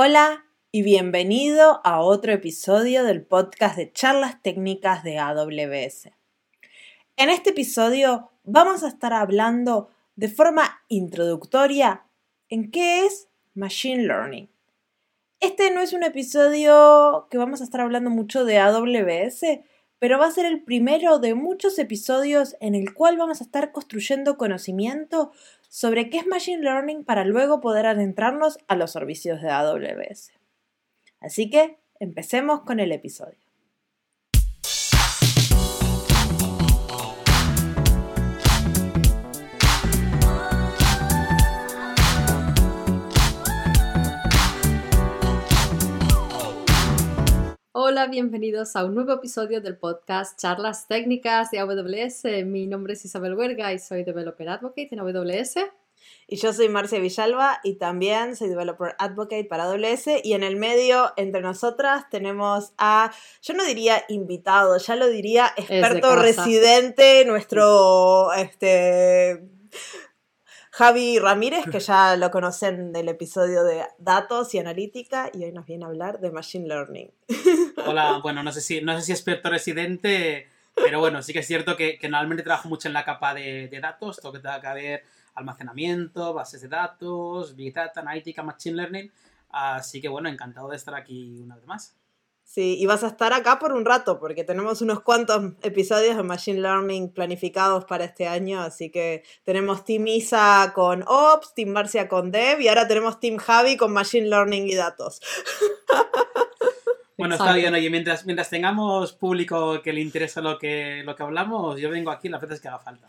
Hola y bienvenido a otro episodio del podcast de charlas técnicas de AWS. En este episodio vamos a estar hablando de forma introductoria en qué es Machine Learning. Este no es un episodio que vamos a estar hablando mucho de AWS, pero va a ser el primero de muchos episodios en el cual vamos a estar construyendo conocimiento sobre qué es Machine Learning para luego poder adentrarnos a los servicios de AWS. Así que empecemos con el episodio. Hola, bienvenidos a un nuevo episodio del podcast Charlas Técnicas de AWS. Mi nombre es Isabel Huerga y soy Developer Advocate en AWS. Y yo soy Marcia Villalba y también soy Developer Advocate para AWS. Y en el medio, entre nosotras, tenemos a, yo no diría invitado, ya lo diría experto residente, nuestro este, Javi Ramírez, que ya lo conocen del episodio de datos y analítica, y hoy nos viene a hablar de Machine Learning. Hola, bueno, no sé si, no sé si experto residente, pero bueno, sí que es cierto que, normalmente trabajo mucho en la capa de, datos, todo que tenga que ver almacenamiento, bases de datos, Big Data, Analítica, Machine Learning. Así que bueno, encantado de estar aquí una vez más. Sí, y vas a estar acá por un rato, porque tenemos unos cuantos episodios de Machine Learning planificados para este año, así que tenemos Team Isa con Ops, Team Marcia con Dev, y ahora tenemos Team Javi con Machine Learning y datos. Bueno, está bien, oye, mientras, mientras tengamos público que le interesa lo que, lo que hablamos, yo vengo aquí las veces que haga falta.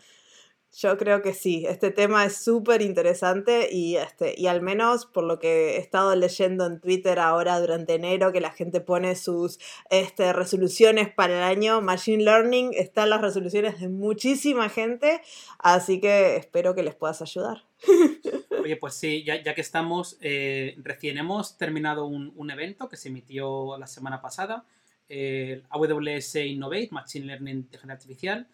Yo creo que sí, este tema es súper interesante y, este, y al menos por lo que he estado leyendo en Twitter ahora durante enero, que la gente pone sus este, resoluciones para el año, Machine Learning están las resoluciones de muchísima gente, así que espero que les puedas ayudar. Oye, pues sí, ya, ya que estamos, eh, recién hemos terminado un, un, evento que se emitió la semana pasada, el AWS Innovate, Machine Learning Inteligencia Artificial,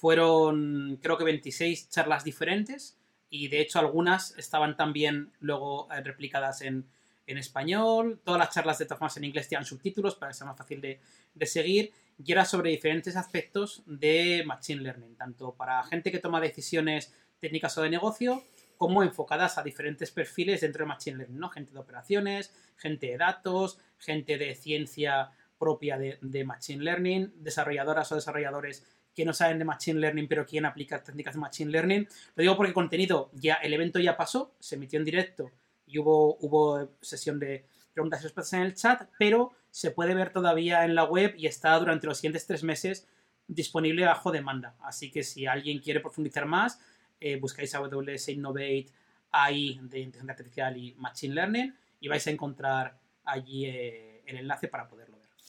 fueron creo que 26 charlas diferentes y de hecho algunas estaban también luego eh, replicadas en, español. Todas las charlas de todas formas en inglés tienen subtítulos para que sea más fácil de, seguir. Y era sobre diferentes aspectos de Machine Learning, tanto para gente que toma decisiones técnicas o de negocio, como enfocadas a diferentes perfiles dentro de Machine Learning, ¿no? Gente de operaciones, gente de datos, gente de ciencia propia de, de Machine Learning, desarrolladoras o desarrolladores que no saben de Machine Learning, pero quieren aplicar técnicas de Machine Learning. Lo digo porque contenido, ya, el evento ya pasó, se emitió en directo y hubo, hubo sesión de preguntas y respuestas en el chat, pero se puede ver todavía en la web y está durante los siguientes tres meses disponible bajo demanda. Así que si alguien quiere profundizar más, eh, buscáis AWS Innovate AI de inteligencia artificial y Machine Learning y vais a encontrar allí eh, el enlace para poderlo ver.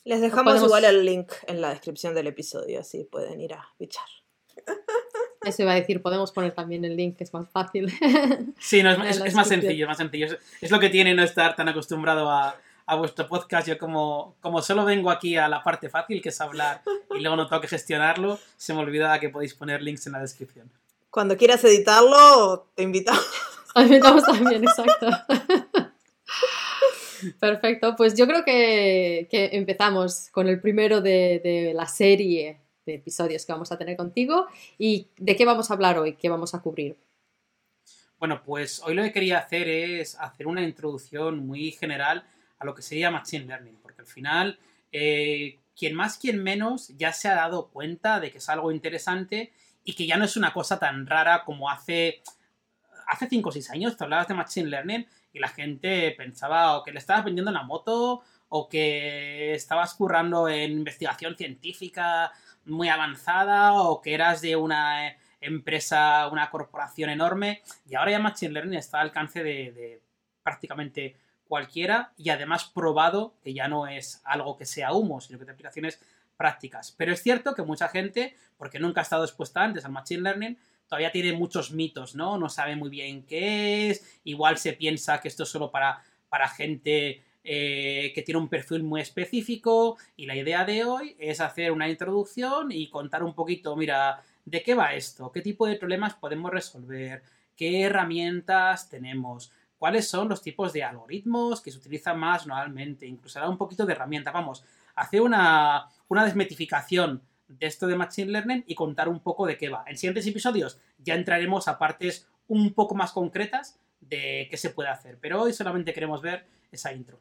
Les dejamos igual el link en la descripción del episodio, así pueden ir a bichar. Eso iba a decir, podemos poner también el link, que es más fácil. Sí, no, es, más sencillo, es más sencillo. Es, lo que tiene no estar tan acostumbrado a, vuestro podcast. Yo como, como solo vengo aquí a la parte fácil, que es hablar, y luego no tengo que gestionarlo, se me olvidaba que podéis poner links en la descripción. Cuando quieras editarlo, te invitamos. Te invitamos también, exacto. Perfecto, pues yo creo que, empezamos con el primero de, la serie de episodios que vamos a tener contigo. ¿Y de qué vamos a hablar hoy? ¿Qué vamos a cubrir? Bueno, pues hoy lo que quería hacer es hacer una introducción muy general a lo que sería Machine Learning, porque al final, eh, quien más, quien menos, ya se ha dado cuenta de que es algo interesante y que ya no es una cosa tan rara como hace, hace 5 o 6 años, te hablabas de Machine Learning y la gente pensaba o que le estabas vendiendo una moto o que estabas currando en investigación científica muy avanzada o que eras de una empresa, una corporación enorme y ahora ya Machine Learning está al alcance de, prácticamente cualquiera y además probado que ya no es algo que sea humo, sino que de aplicaciones prácticas. Pero es cierto que mucha gente, porque nunca ha estado expuesta antes al Machine Learning, todavía tiene muchos mitos, ¿no? No sabe muy bien qué es, igual se piensa que esto es solo para, para gente eh, que tiene un perfil muy específico y la idea de hoy es hacer una introducción y contar un poquito, mira, ¿de qué va esto? ¿Qué tipo de problemas podemos resolver? ¿Qué herramientas tenemos? cuáles son los tipos de algoritmos que se utilizan más normalmente, incluso dar un poquito de herramientas, vamos, hacer una, una desmetificación de esto de Machine Learning y contar un poco de qué va. En siguientes episodios ya entraremos a partes un poco más concretas de qué se puede hacer, pero hoy solamente queremos ver esa intro.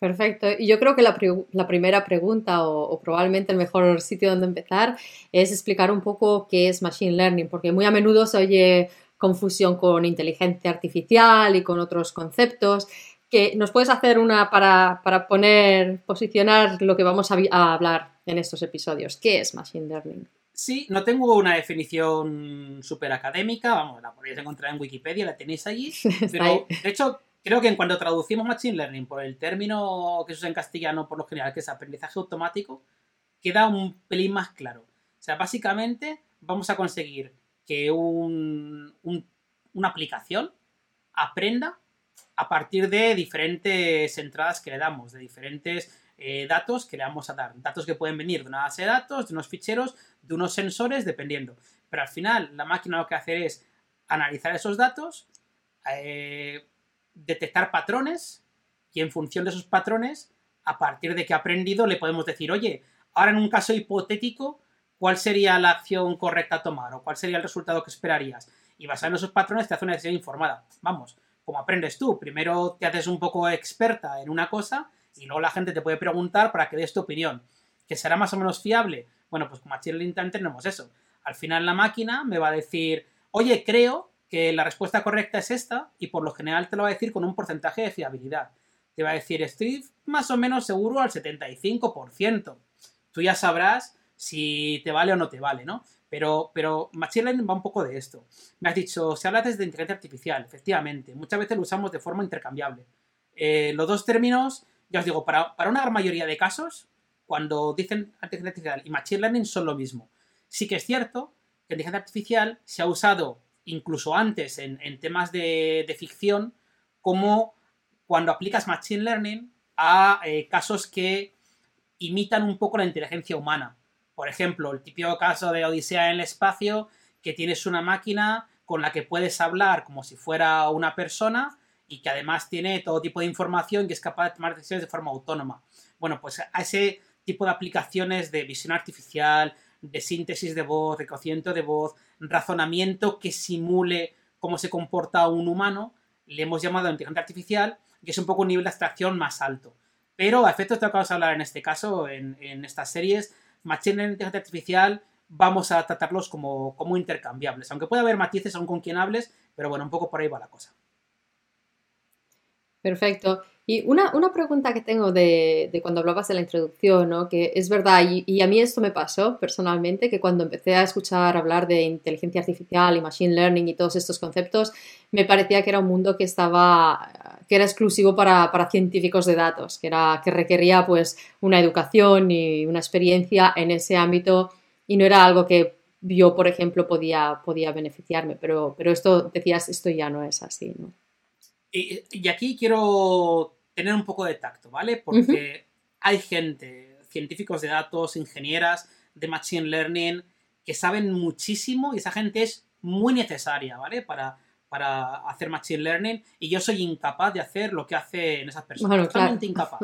Perfecto. Y yo creo que la, primera pregunta o, probablemente el mejor sitio donde empezar es explicar un poco qué es Machine Learning, porque muy a menudo se oye confusión con inteligencia artificial y con otros conceptos. Que ¿Nos puedes hacer una para, poner, posicionar lo que vamos a, a hablar en estos episodios? ¿Qué es Machine Learning? Sí, no tengo una definición súper académica, vamos, la podéis encontrar en Wikipedia, la tenéis allí, pero de hecho creo que en cuanto traducimos Machine Learning por el término que se usa en castellano por lo general, que es aprendizaje automático, queda un pelín más claro. O sea, básicamente vamos a conseguir que una aplicación aprenda a partir de diferentes entradas que le damos, de diferentes eh, datos que le vamos a dar. Datos que pueden venir de una base de datos, de unos ficheros, de unos sensores, dependiendo. Pero al final la máquina lo que hace es analizar esos datos, eh, detectar patrones y en función de esos patrones, a partir de que ha aprendido, le podemos decir, oye, ahora en un caso hipotético, ¿cuál sería la acción correcta a tomar o cuál sería el resultado que esperarías? Y basado en esos patrones te hace una decisión informada. Vamos, como aprendes tú, primero te haces un poco experta en una cosa y luego la gente te puede preguntar para que des tu opinión. ¿Que será más o menos fiable? Bueno, pues con Machine Learning tenemos eso. Al final la máquina me va a decir, oye, creo que la respuesta correcta es esta y por lo general te lo va a decir con un porcentaje de fiabilidad. Te va a decir, estoy más o menos seguro al 75%. Tú ya sabrás si te vale o no te vale, ¿no? Pero, Machine Learning va un poco de esto. Me has dicho, se habla desde inteligencia artificial, efectivamente. Muchas veces lo usamos de forma intercambiable. Eh, los dos términos, ya os digo, para, para una gran mayoría de casos, cuando dicen inteligencia artificial y Machine Learning son lo mismo. Sí que es cierto que inteligencia artificial se ha usado incluso antes en, temas de, ficción, como cuando aplicas Machine Learning a eh, casos que imitan un poco la inteligencia humana. Por ejemplo, el típico caso de Odisea en el espacio, que tienes una máquina con la que puedes hablar como si fuera una persona y que además tiene todo tipo de información y es capaz de tomar decisiones de forma autónoma. Bueno, pues a ese tipo de aplicaciones de visión artificial, de síntesis de voz, reconocimiento de voz, razonamiento que simule cómo se comporta un humano, le hemos llamado inteligencia artificial, y es un poco un nivel de abstracción más alto. Pero a efectos de lo que vamos a hablar en este caso, en, estas series, Machine Learning inteligencia artificial, vamos a tratarlos como, como intercambiables. Aunque puede haber matices aún con quien hables, pero bueno, un poco por ahí va la cosa. Perfecto. Y una, pregunta que tengo de, cuando hablabas de la introducción, ¿no? que es verdad, y, a mí esto me pasó personalmente, que cuando empecé a escuchar hablar de inteligencia artificial y machine learning y todos estos conceptos, me parecía que era un mundo que estaba que era exclusivo para, científicos de datos, que, era, que requería pues una educación y una experiencia en ese ámbito y no era algo que yo, por ejemplo, podía, podía beneficiarme, pero, pero esto, decías, esto ya no es así, ¿no? Y aquí quiero tener un poco de tacto, ¿vale? Porque hay gente, científicos de datos, ingenieras de Machine Learning, que saben muchísimo y esa gente es muy necesaria, ¿vale? Para, para hacer Machine Learning y yo soy incapaz de hacer lo que hacen esas personas. Totalmente incapaz.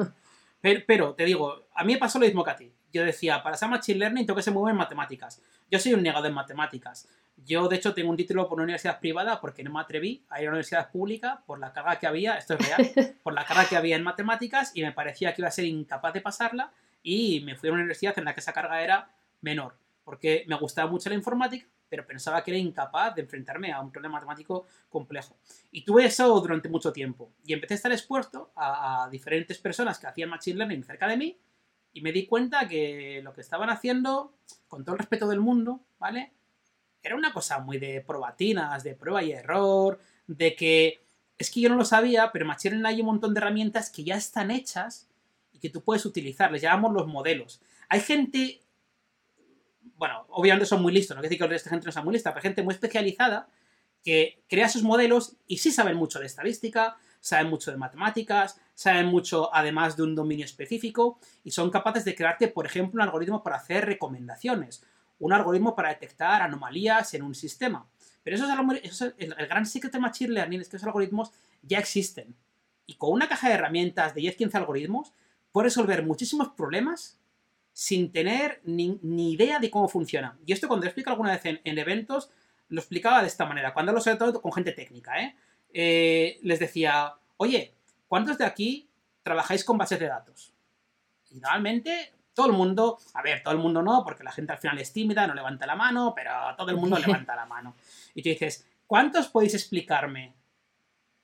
Pero, pero, te digo, a mí me pasó lo mismo que a ti. Yo decía, para hacer Machine Learning tengo que se mueve en matemáticas. Yo soy un negado en matemáticas. Yo, de hecho, tengo un título por una universidad privada porque no me atreví a ir a una universidad pública por la carga que había, esto es real, por la carga que había en matemáticas y me parecía que iba a ser incapaz de pasarla y me fui a una universidad en la que esa carga era menor porque me gustaba mucho la informática, pero pensaba que era incapaz de enfrentarme a un problema matemático complejo. Y tuve eso durante mucho tiempo. Y empecé a estar expuesto a, a diferentes personas que hacían Machine Learning cerca de mí y me di cuenta que lo que estaban haciendo, con todo el respeto del mundo, ¿vale? Era una cosa muy de probatinas, de prueba y error, de que es que yo no lo sabía, pero en Machine Learning hay un montón de herramientas que ya están hechas y que tú puedes utilizar, les llamamos los modelos. Hay gente, bueno, obviamente son muy listos, no quiero decir que esta gente no sea muy lista, pero gente muy especializada que crea sus modelos y sí saben mucho de estadística, saben mucho de matemáticas, saben mucho además de un dominio específico y son capaces de crearte, por ejemplo, un algoritmo para hacer recomendaciones un algoritmo para detectar anomalías en un sistema. Pero esos, esos, el, el gran secreto de Machine Learning es que esos algoritmos ya existen. Y con una caja de herramientas de 10-15 algoritmos, puedes resolver muchísimos problemas sin tener ni, idea de cómo funciona. Y esto cuando lo explico alguna vez en, eventos, lo explicaba de esta manera. Cuando lo sobre todo con gente técnica, ¿eh? ¿eh? les decía, oye, ¿cuántos de aquí trabajáis con bases de datos? Y normalmente todo el mundo, a ver, todo el mundo no, porque la gente al final es tímida, no levanta la mano, pero todo el mundo levanta la mano. Y tú dices, ¿cuántos podéis explicarme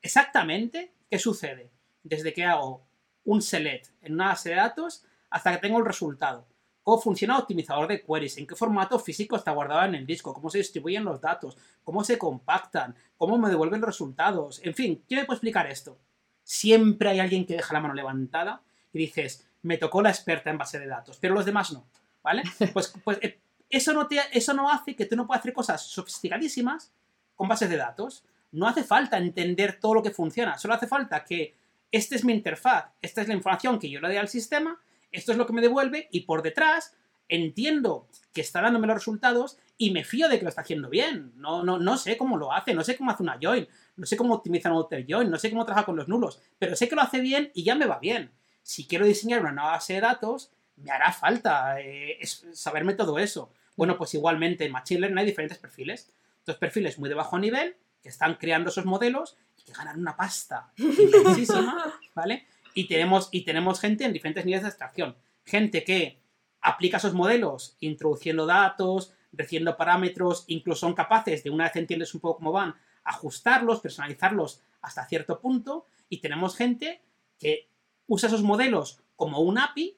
exactamente qué sucede desde que hago un select en una base de datos hasta que tengo el resultado? ¿Cómo funciona el optimizador de queries? ¿En qué formato físico está guardado en el disco? ¿Cómo se distribuyen los datos? ¿Cómo se compactan? ¿Cómo me devuelven resultados? En fin, ¿quién me puede explicar esto? Siempre hay alguien que deja la mano levantada y dices, me tocó la experta en base de datos, pero los demás no, ¿vale? Pues, pues eh, eso, no te, eso no hace que tú no puedas hacer cosas sofisticadísimas con bases de datos. No hace falta entender todo lo que funciona, solo hace falta que esta es mi interfaz, esta es la información que yo le doy al sistema, esto es lo que me devuelve y por detrás entiendo que está dándome los resultados y me fío de que lo está haciendo bien. No, no, no sé cómo lo hace, no sé cómo hace una join, no sé cómo optimiza un outer join, no sé cómo trabaja con los nulos, pero sé que lo hace bien y ya me va bien si quiero diseñar una nueva base de datos, me hará falta eh, saberme todo eso. Bueno, pues igualmente en Machine Learning hay diferentes perfiles. Dos perfiles muy de bajo nivel, que están creando esos modelos y que ganan una pasta inmensísima, ¿vale? Y tenemos, y tenemos gente en diferentes niveles de abstracción. Gente que aplica esos modelos introduciendo datos, recibiendo parámetros, incluso son capaces de, una vez entiendes un poco cómo van, ajustarlos, personalizarlos hasta cierto punto. Y tenemos gente que usa esos modelos como un API,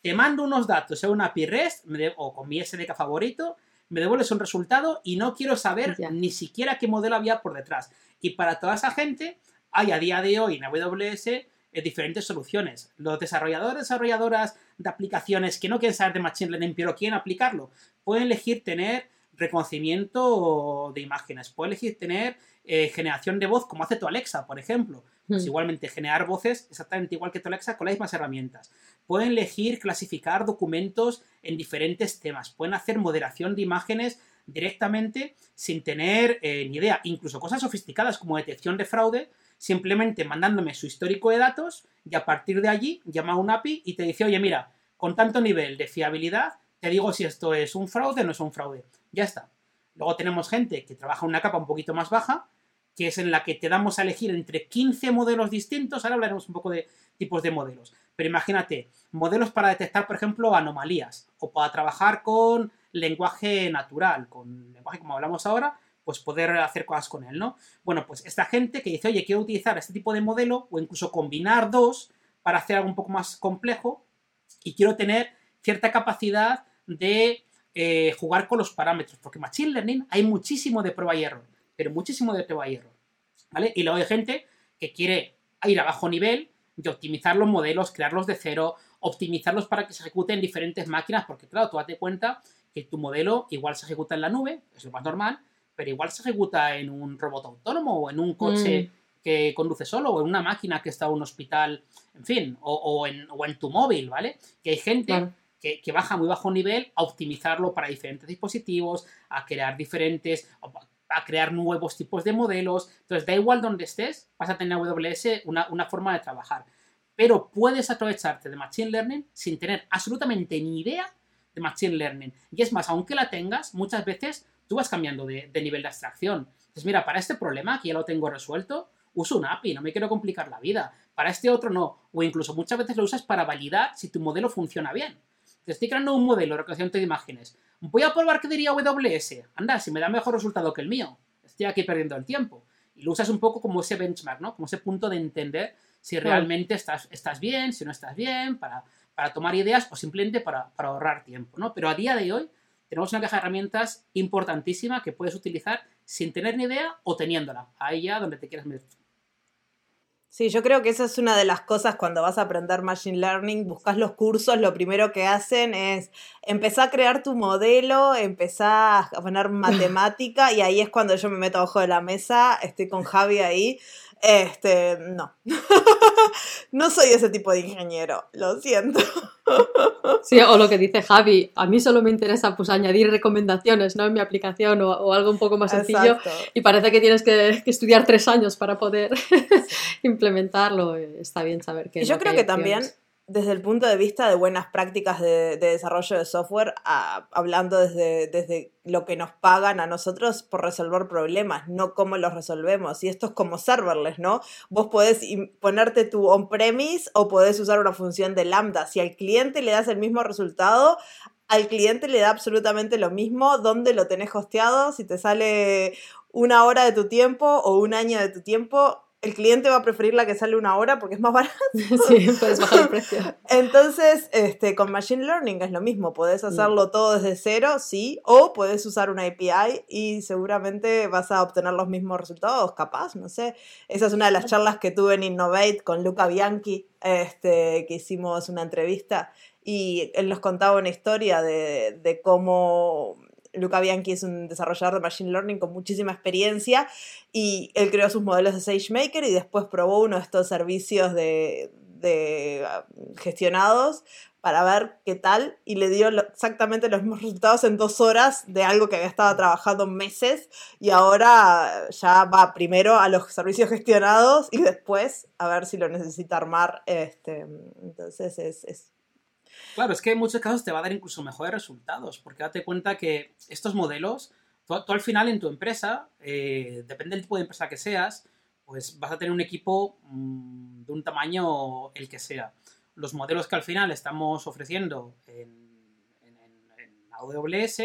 te mando unos datos en un API REST o con mi SDK favorito, me devuelves un resultado y no quiero saber ni siquiera qué modelo había por detrás. Y para toda esa gente hay a día de hoy en AWS eh, diferentes soluciones. Los desarrolladores, desarrolladoras de aplicaciones que no quieren saber de Machine Learning pero quieren aplicarlo, pueden elegir tener reconocimiento de imágenes, pueden elegir tener eh, generación de voz como hace tu Alexa, por ejemplo. Pues hmm. igualmente generar voces exactamente igual que tu Alexa con las mismas herramientas. Pueden elegir clasificar documentos en diferentes temas. Pueden hacer moderación de imágenes directamente sin tener eh, ni idea. Incluso cosas sofisticadas como detección de fraude, simplemente mandándome su histórico de datos y a partir de allí llama a un API y te dice, oye, mira, con tanto nivel de fiabilidad, te digo si esto es un fraude o no es un fraude. Ya está. Luego tenemos gente que trabaja en una capa un poquito más baja, que es en la que te damos a elegir entre 15 modelos distintos. Ahora hablaremos un poco de tipos de modelos. Pero imagínate, modelos para detectar, por ejemplo, anomalías o para trabajar con lenguaje natural, con lenguaje como hablamos ahora, pues poder hacer cosas con él, ¿no? Bueno, pues esta gente que dice, oye, quiero utilizar este tipo de modelo o incluso combinar dos para hacer algo un poco más complejo y quiero tener cierta capacidad de eh, jugar con los parámetros, porque Machine Learning hay muchísimo de prueba y error pero muchísimo de prueba y error. ¿Vale? Y luego hay gente que quiere ir a bajo nivel de optimizar los modelos, crearlos de cero, optimizarlos para que se ejecuten en diferentes máquinas, porque claro, tú date cuenta que tu modelo igual se ejecuta en la nube, es lo más normal, pero igual se ejecuta en un robot autónomo o en un coche mm. que conduce solo o en una máquina que está en un hospital, en fin, o, en, tu móvil, ¿vale? Que hay gente que, que, baja muy bajo nivel a optimizarlo para diferentes dispositivos, a crear diferentes, a crear nuevos tipos de modelos. Entonces, da igual donde estés, vas a tener AWS una, una forma de trabajar. Pero puedes aprovecharte de Machine Learning sin tener absolutamente ni idea de Machine Learning. Y es más, aunque la tengas, muchas veces tú vas cambiando de, nivel de abstracción. Entonces, mira, para este problema que ya lo tengo resuelto, uso un API, no me quiero complicar la vida. Para este otro no. O incluso muchas veces lo usas para validar si tu modelo funciona bien. Te estoy creando un modelo de reconocimiento de imágenes Voy a probar qué diría AWS. Anda, si me da mejor resultado que el mío. Estoy aquí perdiendo el tiempo. Y lo usas un poco como ese benchmark, ¿no? Como ese punto de entender si realmente estás, estás bien, si no estás bien, para, para tomar ideas o simplemente para, para, ahorrar tiempo, ¿no? Pero a día de hoy tenemos una caja de herramientas importantísima que puedes utilizar sin tener ni idea o teniéndola. Ahí ya donde te quieras meter. Sí, yo creo que esa es una de las cosas cuando vas a aprender Machine Learning, buscas los cursos, lo primero que hacen es empezar a crear tu modelo, empezar a poner matemática y ahí es cuando yo me meto abajo de la mesa, estoy con Javi ahí, este, no, No soy ese tipo de ingeniero, lo siento. Sí, o lo que dice Javi, a mí solo me interesa pues añadir recomendaciones ¿no? en mi aplicación o, algo un poco más sencillo y parece que tienes que, estudiar tres años para poder implementarlo. Está bien saber que... yo creo que, también desde el punto de vista de buenas prácticas de, desarrollo de software, hablando desde, desde lo que nos pagan a nosotros por resolver problemas, no cómo los resolvemos. Y esto es como serverless, ¿no? Vos podés ponerte tu on-premise o podés usar una función de lambda. Si al cliente le das el mismo resultado, al cliente le da absolutamente lo mismo dónde lo tenés hosteado, si te sale una hora de tu tiempo o un año de tu tiempo, el cliente va a preferir la que sale una hora porque es más barata. Sí, puedes bajar el precio. Entonces, este, con Machine Learning es lo mismo, puedes mm. hacerlo todo desde cero, sí, o puedes usar una API y seguramente vas a obtener los mismos resultados, capaz, no sé. Esa es una de las charlas que tuve en Innovate con Luca Bianchi, este, que hicimos una entrevista y él nos contaba una historia de, de cómo Luca Bianchi es un desarrollador de Machine Learning con muchísima experiencia y él creó sus modelos de SageMaker y después probó uno de estos servicios de, ah, gestionados para ver qué tal y le dio exactamente los mismos resultados en dos horas de algo que había estado trabajando meses y ahora ya va primero a los servicios gestionados y después a ver si lo necesita armar. Este, entonces es Claro, es que en muchos casos te va a dar incluso mejores resultados, porque date cuenta que estos modelos, tú, al final en tu empresa, eh, depende del tipo de empresa que seas, pues vas a tener un equipo mm, de un tamaño el que sea. Los modelos que al final estamos ofreciendo en, AWS,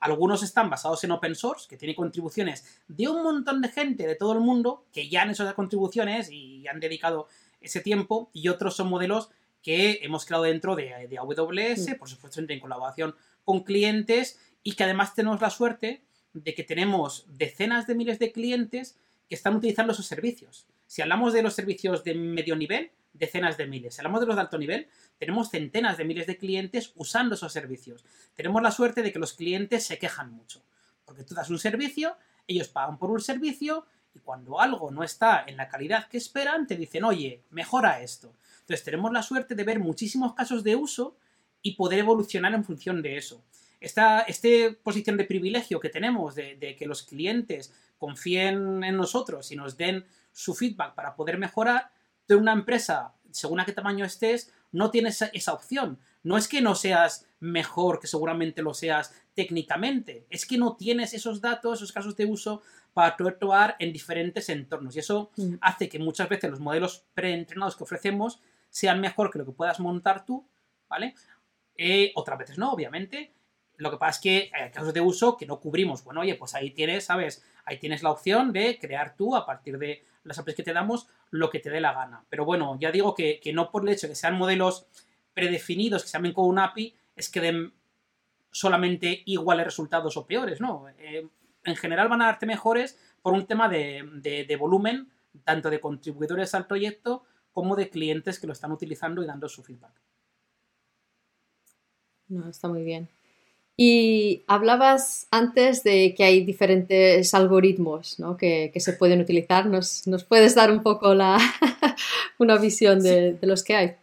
algunos están basados en open source, que tiene contribuciones de un montón de gente de todo el mundo, que ya han hecho esas contribuciones y han dedicado ese tiempo, y otros son modelos que hemos creado dentro de, AWS, por supuesto en colaboración con clientes y que además tenemos la suerte de que tenemos decenas de miles de clientes que están utilizando esos servicios. Si hablamos de los servicios de medio nivel, decenas de miles. Si hablamos de los de alto nivel, tenemos centenas de miles de clientes usando esos servicios. Tenemos la suerte de que los clientes se quejan mucho. Porque tú das un servicio, ellos pagan por un servicio y cuando algo no está en la calidad que esperan, te dicen, oye, mejora esto. Entonces tenemos la suerte de ver muchísimos casos de uso y poder evolucionar en función de eso. Esta, posición de privilegio que tenemos de, que los clientes confíen en nosotros y nos den su feedback para poder mejorar, de una empresa, según a qué tamaño estés, no tienes esa opción. No es que no seas mejor, que seguramente lo seas técnicamente, es que no tienes esos datos, esos casos de uso para actuar en diferentes entornos. Y eso mm. hace que muchas veces los modelos preentrenados que ofrecemos sean mejor que lo que puedas montar tú, ¿vale? Eh, otras veces no, obviamente. Lo que pasa es que hay casos de uso que no cubrimos. Bueno, oye, pues ahí tienes, ¿sabes? Ahí tienes la opción de crear tú, a partir de las APIs que te damos, lo que te dé la gana. Pero bueno, ya digo que, no por el hecho de que sean modelos predefinidos que se llamen con un API, es que den solamente iguales resultados o peores, ¿no? Eh, en general van a darte mejores por un tema de, de volumen, tanto de contribuidores al proyecto como de clientes que lo están utilizando y dando su feedback. No, está muy bien. Y hablabas antes de que hay diferentes algoritmos que, se pueden utilizar. ¿Nos, puedes dar un poco la, una visión de, los que hay?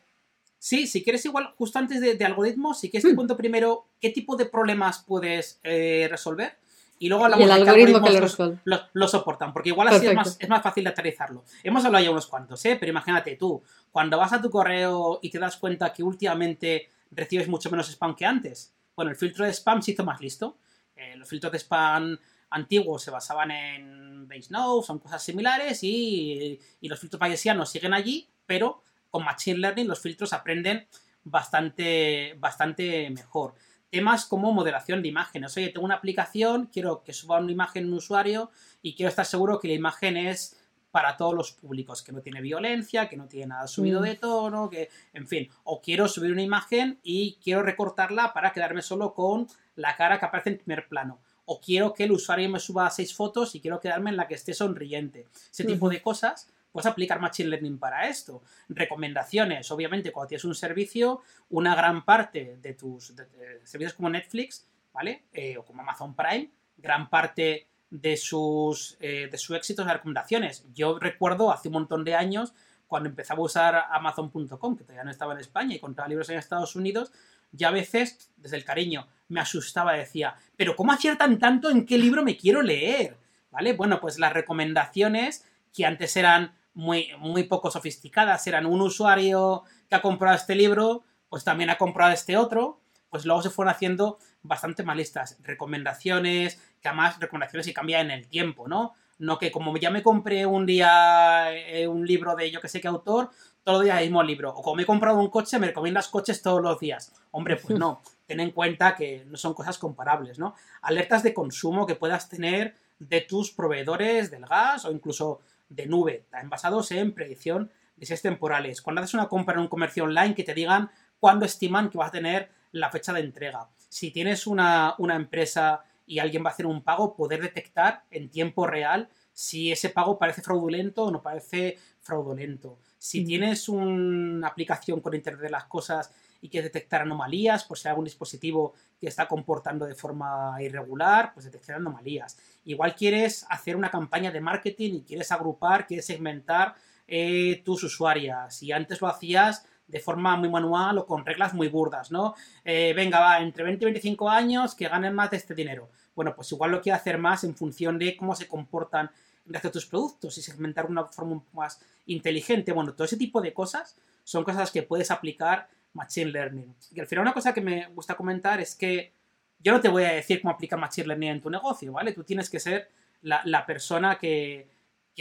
Sí, si quieres igual, justo antes de, algoritmos, si quieres te hmm. cuento primero qué tipo de problemas puedes eh, resolver y luego hablamos el de algoritmo que lo, soportan, porque igual así es más, es más, fácil de aterrizarlo. Hemos hablado ya unos cuantos, ¿eh? pero imagínate tú, cuando vas a tu correo y te das cuenta que últimamente recibes mucho menos spam que antes. Bueno, el filtro de spam se hizo más listo. Eh, los filtros de spam antiguos se basaban en Base Now, son cosas similares y, y los filtros bayesianos siguen allí, pero con Machine Learning los filtros aprenden bastante, bastante mejor temas como moderación de imágenes. Oye, tengo una aplicación, quiero que suba una imagen un usuario y quiero estar seguro que la imagen es para todos los públicos, que no tiene violencia, que no tiene nada subido mm. de tono, que, en fin, o quiero subir una imagen y quiero recortarla para quedarme solo con la cara que aparece en primer plano. O quiero que el usuario me suba seis fotos y quiero quedarme en la que esté sonriente. Ese tipo de cosas puedes aplicar Machine Learning para esto. Recomendaciones, obviamente, cuando tienes un servicio, una gran parte de tus servicios como Netflix, ¿vale? Eh, o como Amazon Prime, gran parte de sus, eh, de su éxito las recomendaciones. Yo recuerdo hace un montón de años cuando empezaba a usar Amazon.com, que todavía no estaba en España y compraba libros en Estados Unidos, ya a veces, desde el cariño, me asustaba, decía, pero ¿cómo aciertan tanto en qué libro me quiero leer? ¿Vale? Bueno, pues las recomendaciones, que antes eran muy, muy poco sofisticadas, eran un usuario que ha comprado este libro, pues también ha comprado este otro, pues luego se fueron haciendo bastante más listas. Recomendaciones, que además recomendaciones y cambian en el tiempo, ¿no? No que como ya me compré un día eh, un libro de yo que sé qué autor, todos los días el mismo libro. O como me he comprado un coche, me recomiendas coches todos los días. Hombre, pues no. Ten en cuenta que no son cosas comparables, ¿no? Alertas de consumo que puedas tener de tus proveedores del gas o incluso de nube, también basados en predicción de seis temporales. Cuando haces una compra en un comercio online, que te digan cuándo estiman que vas a tener la fecha de entrega. Si tienes una, una empresa y alguien va a hacer un pago, poder detectar en tiempo real si ese pago parece fraudulento o no parece fraudulento. Si tienes una aplicación con Internet de las Cosas y quieres detectar anomalías, por si hay algún dispositivo que está comportando de forma irregular, pues detectar anomalías. Igual quieres hacer una campaña de marketing y quieres agrupar, quieres segmentar eh, tus usuarias. Y antes lo hacías de forma muy manual o con reglas muy burdas, ¿no? Eh, venga, va, entre 20 y 25 años que ganen más de este dinero. Bueno, pues igual lo quiero hacer más en función de cómo se comportan gracias a tus productos y segmentar de una forma más inteligente. Bueno, todo ese tipo de cosas son cosas que puedes aplicar Machine Learning. Y al final una cosa que me gusta comentar es que yo no te voy a decir cómo aplicar Machine Learning en tu negocio, ¿vale? Tú tienes que ser la, persona que,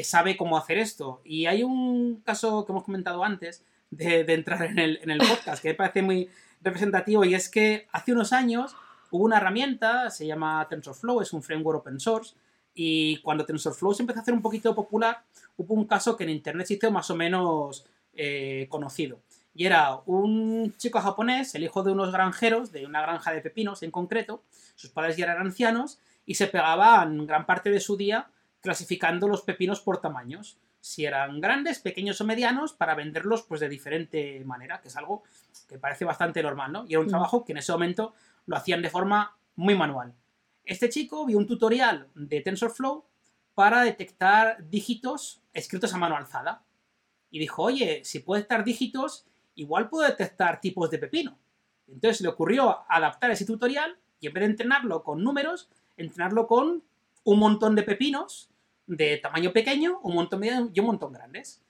sabe cómo hacer esto. Y hay un caso que hemos comentado antes de, entrar en el, en el, podcast, que me parece muy representativo, y es que hace unos años hubo una herramienta, se llama TensorFlow, es un framework open source, y cuando TensorFlow se empezó a hacer un poquito popular, hubo un caso que en Internet se hizo más o menos eh, conocido. Y era un chico japonés, el hijo de unos granjeros, de una granja de pepinos en concreto, sus padres ya eran ancianos, y se pegaban gran parte de su día clasificando los pepinos por tamaños si eran grandes, pequeños o medianos, para venderlos pues de diferente manera, que es algo que parece bastante normal, ¿no? Y era un mm. trabajo que en ese momento lo hacían de forma muy manual. Este chico vio un tutorial de TensorFlow para detectar dígitos escritos a mano alzada. Y dijo, oye, si puedo detectar dígitos, igual puedo detectar tipos de pepino. Entonces le ocurrió adaptar ese tutorial y en vez de entrenarlo con números, entrenarlo con un montón de pepinos de tamaño pequeño, un montón mediano y un montón grandes.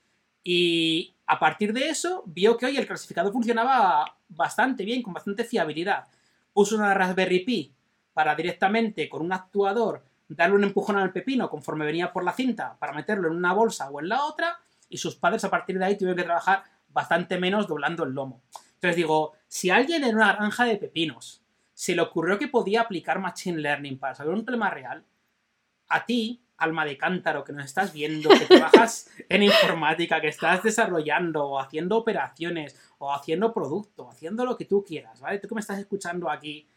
Y a partir de eso, vio que hoy el clasificador funcionaba bastante bien, con bastante fiabilidad. Puso una Raspberry Pi para directamente con un actuador darle un empujón al pepino conforme venía por la cinta para meterlo en una bolsa o en la otra y sus padres a partir de ahí tuvieron que trabajar bastante menos doblando el lomo. Entonces digo, si alguien en una granja de pepinos se le ocurrió que podía aplicar Machine Learning para saber un problema real, a ti alma de cántaro, que nos estás viendo, que trabajas en informática, que estás desarrollando o haciendo operaciones o haciendo producto, haciendo lo que tú quieras, ¿vale? Tú que me estás escuchando aquí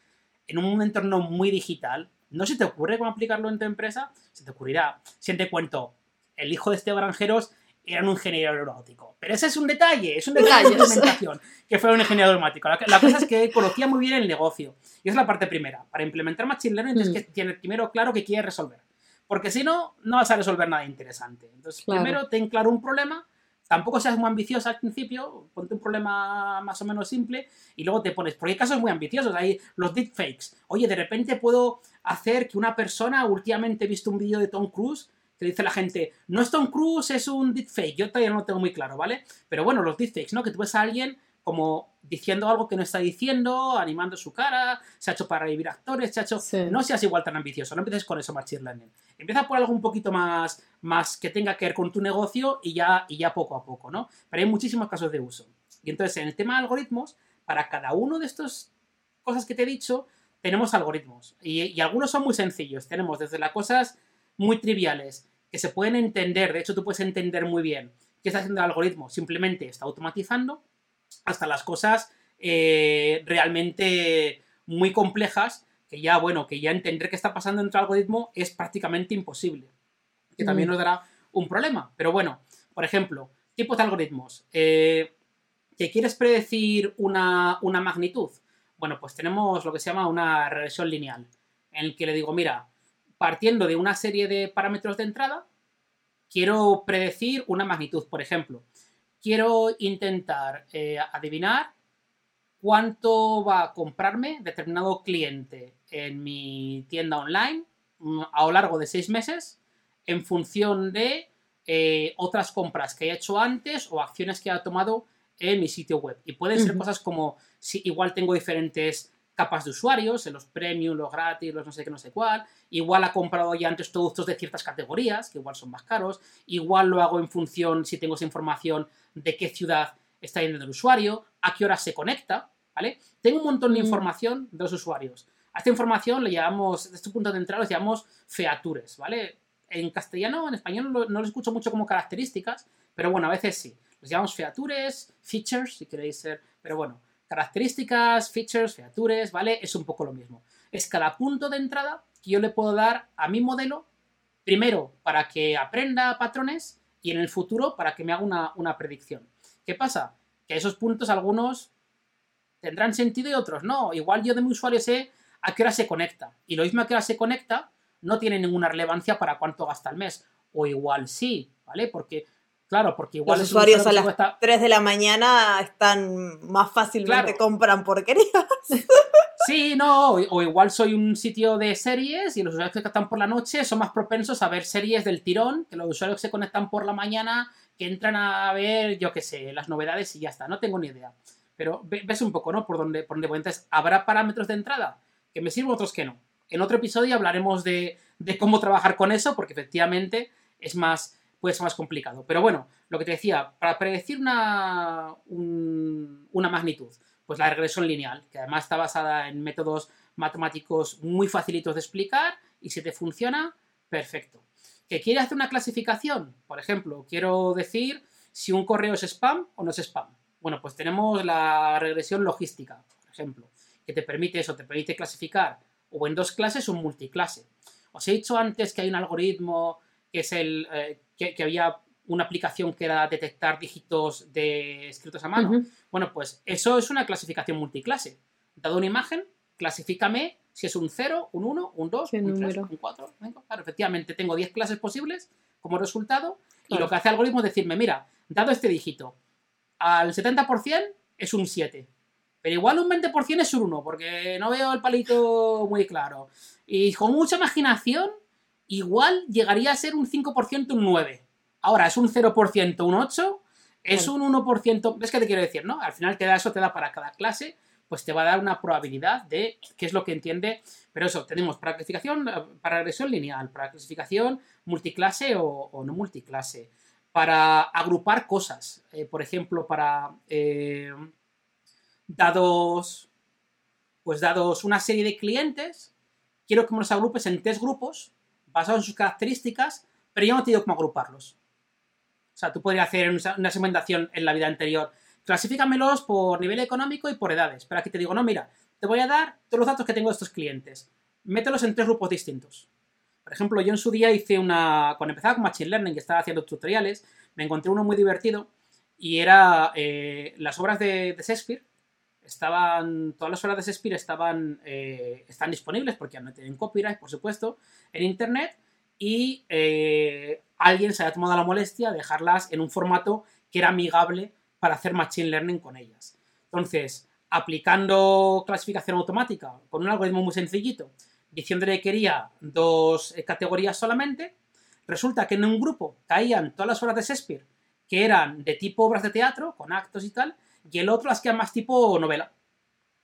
en un entorno muy digital, ¿no se te ocurre cómo aplicarlo en tu empresa? Se te ocurrirá. Si te cuento, el hijo de este granjeros era un ingeniero aeronáutico. Pero ese es un detalle, es un detalle de implementación, que fue un ingeniero aeronáutico. La, cosa es que conocía muy bien el negocio. Y es la parte primera. Para implementar Machine Learning tienes mm. que tener primero claro qué quieres resolver. Porque si no, no vas a resolver nada interesante. Entonces, primero ten claro un problema, tampoco seas muy ambicioso al principio, ponte un problema más o menos simple y luego te pones, porque hay casos muy ambiciosos, hay los deepfakes. Oye, de repente puedo hacer que una persona, últimamente he visto un vídeo de Tom Cruise, que dice la gente, no es Tom Cruise, es un deepfake. Yo todavía no lo tengo muy claro, ¿vale? Pero bueno, los deepfakes, ¿no? Que tú ves a alguien como diciendo algo que no está diciendo, animando su cara, se ha hecho para revivir actores, se ha hecho... No seas igual tan ambicioso, no empieces con eso Machine Learning. Empieza por algo un poquito más, más que tenga que ver con tu negocio y ya, y ya poco a poco, ¿no? Pero hay muchísimos casos de uso. Y entonces, en el tema de algoritmos, para cada uno de estas cosas que te he dicho, tenemos algoritmos. Y, y algunos son muy sencillos. Tenemos desde las cosas muy triviales, que se pueden entender, de hecho tú puedes entender muy bien qué está haciendo el algoritmo, simplemente está automatizando, hasta las cosas eh, realmente muy complejas, que ya, bueno, que ya entender qué está pasando en tu algoritmo es prácticamente imposible. Que también mm. nos dará un problema. Pero bueno, por ejemplo, tipos de algoritmos. Eh, ¿Que quieres predecir una, una magnitud? Bueno, pues tenemos lo que se llama una regresión lineal, en el que le digo, mira, partiendo de una serie de parámetros de entrada, quiero predecir una magnitud, por ejemplo quiero intentar eh, adivinar cuánto va a comprarme determinado cliente en mi tienda online mm, a lo largo de seis meses en función de eh, otras compras que haya hecho antes o acciones que haya tomado en mi sitio web. Y pueden ser cosas como si igual tengo diferentes capas de usuarios, en los premium, los gratis, los no sé qué, no sé cuál. Igual ha comprado ya antes productos de ciertas categorías, que igual son más caros. Igual lo hago en función, si tengo esa información, de qué ciudad está yendo el usuario, a qué hora se conecta, ¿vale? Tengo un montón de información de los usuarios. A esta información le llamamos, de este punto de entrada, los llamamos features, ¿vale? En castellano, en español no, lo escucho mucho como características, pero bueno, a veces sí. Los llamamos features, features, si queréis ser, pero bueno, características, features, features, ¿vale? Es un poco lo mismo. Es cada punto de entrada que yo le puedo dar a mi modelo, primero para que aprenda patrones y en el futuro para que me haga una, una predicción. ¿Qué pasa? Que esos puntos algunos tendrán sentido y otros no. Igual yo de mi usuario sé a qué hora se conecta. Y lo mismo a qué hora se conecta no tiene ninguna relevancia para cuánto gasta al mes. O igual sí, ¿vale? Porque, claro, porque igual... Los usuarios a las 3 de la mañana están más fácilmente compran porquerías. Sí, no, o, igual soy un sitio de series y los usuarios que están por la noche son más propensos a ver series del tirón que los usuarios que se conectan por la mañana que entran a ver, yo qué sé, las novedades y ya está, no tengo ni idea. Pero ves un poco, ¿no? Por dónde, por dónde voy. Entonces, ¿habrá parámetros de entrada que me sirven, otros que no? En otro episodio hablaremos de, cómo trabajar con eso, porque efectivamente es más, puede ser más complicado. Pero bueno, lo que te decía, para predecir una, una magnitud, pues la regresión lineal, que además está basada en métodos matemáticos muy facilitos de explicar y si te funciona, perfecto. ¿Que quiere hacer una clasificación? Por ejemplo, quiero decir si un correo es spam o no es spam. Bueno, pues tenemos la regresión logística, por ejemplo, que te permite eso, te permite clasificar o en dos clases o multiclase. Os he dicho antes que hay un algoritmo que es el eh, que, había una aplicación que era detectar dígitos de escritos a mano. Bueno, pues eso es una clasificación multiclase. Dado una imagen, clasifícame si es un 0, un 1, un 2, un 3, un 4. Claro, efectivamente, tengo 10 clases posibles como resultado y lo que hace el algoritmo es decirme, mira, dado este dígito, al 70% es un 7. Pero igual un 20% es un 1, porque no veo el palito muy claro. Y con mucha imaginación, igual llegaría a ser un 5% un 9. Ahora, es un 0% un 8, es un 1%. ¿Ves qué te quiero decir, no? Al final te da eso, te da para cada clase, pues te va a dar una probabilidad de qué es lo que entiende. Pero eso, tenemos para clasificación, para regresión lineal, para clasificación multiclase o no multiclase para agrupar cosas. Eh, por ejemplo, para eh, dados, pues dados una serie de clientes, quiero que me los agrupes en tres grupos basados en sus características, pero yo no te digo cómo agruparlos. O sea, tú podrías hacer una segmentación en la vida anterior. Clasifícamelos por nivel económico y por edades. Pero aquí te digo, no, mira, te voy a dar todos los datos que tengo de estos clientes. Mételos en tres grupos distintos. Por ejemplo, yo en su día hice una. Cuando empezaba con Machine Learning, que estaba haciendo tutoriales, me encontré uno muy divertido y era eh, las obras de, Shakespeare. Estaban. Todas las obras de Shakespeare estaban. Eh, están disponibles porque no tienen copyright, por supuesto, en internet. Y eh, alguien se había tomado la molestia de dejarlas en un formato que era amigable para hacer Machine Learning con ellas. Entonces, aplicando clasificación automática con un algoritmo muy sencillito diciéndole que quería dos eh, categorías solamente. Resulta que en un grupo caían todas las obras de Shakespeare que eran de tipo obras de teatro, con actos y tal, y el otro las que eran más tipo novela.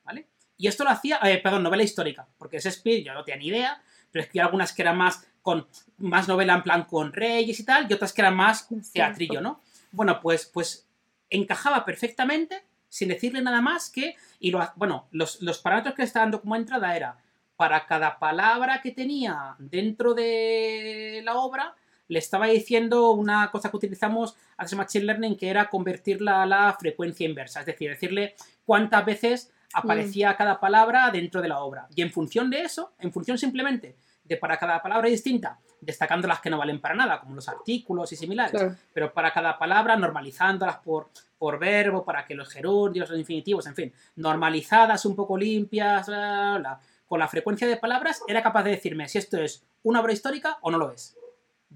¿Vale? Y esto lo hacía, eh, perdón, novela histórica, porque Shakespeare yo no tenía ni idea, pero es que algunas que eran más con más novela en plan con reyes y tal, y otras que eran más teatrillo, ¿no? Bueno, pues, pues encajaba perfectamente, sin decirle nada más que, y lo, bueno, los, los parámetros que le estaban dando como entrada era para cada palabra que tenía dentro de la obra, le estaba diciendo una cosa que utilizamos hace Machine Learning, que era convertirla a la frecuencia inversa, es decir, decirle cuántas veces aparecía cada palabra dentro de la obra. Y en función de eso, en función simplemente de para cada palabra distinta, destacando las que no valen para nada, como los artículos y similares, pero para cada palabra normalizándolas por, por verbo, para que los gerundios, los infinitivos, en fin, normalizadas, un poco limpias, bla, bla, con la frecuencia de palabras, era capaz de decirme si esto es una obra histórica o no lo es.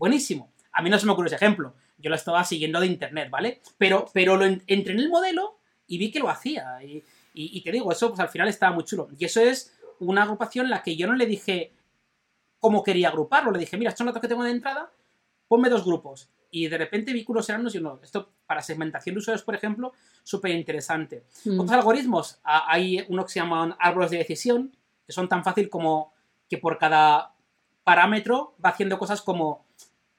Buenísimo. A mí no se me ocurre ese ejemplo. yo lo estaba siguiendo de internet, ¿vale? Pero, pero lo entré en el modelo y vi que lo hacía. Y, y, te digo, eso pues al final estaba muy chulo. Y eso es una agrupación en la que yo no le dije cómo quería agruparlo. Le dije, mira, estos datos que tengo de entrada, ponme dos grupos. Y de repente vi culos eran y uno. Esto para segmentación de usuarios, por ejemplo, súper interesante. Mm. Otros algoritmos, hay uno que se llaman árboles de decisión, que son tan fácil como que por cada parámetro va haciendo cosas como,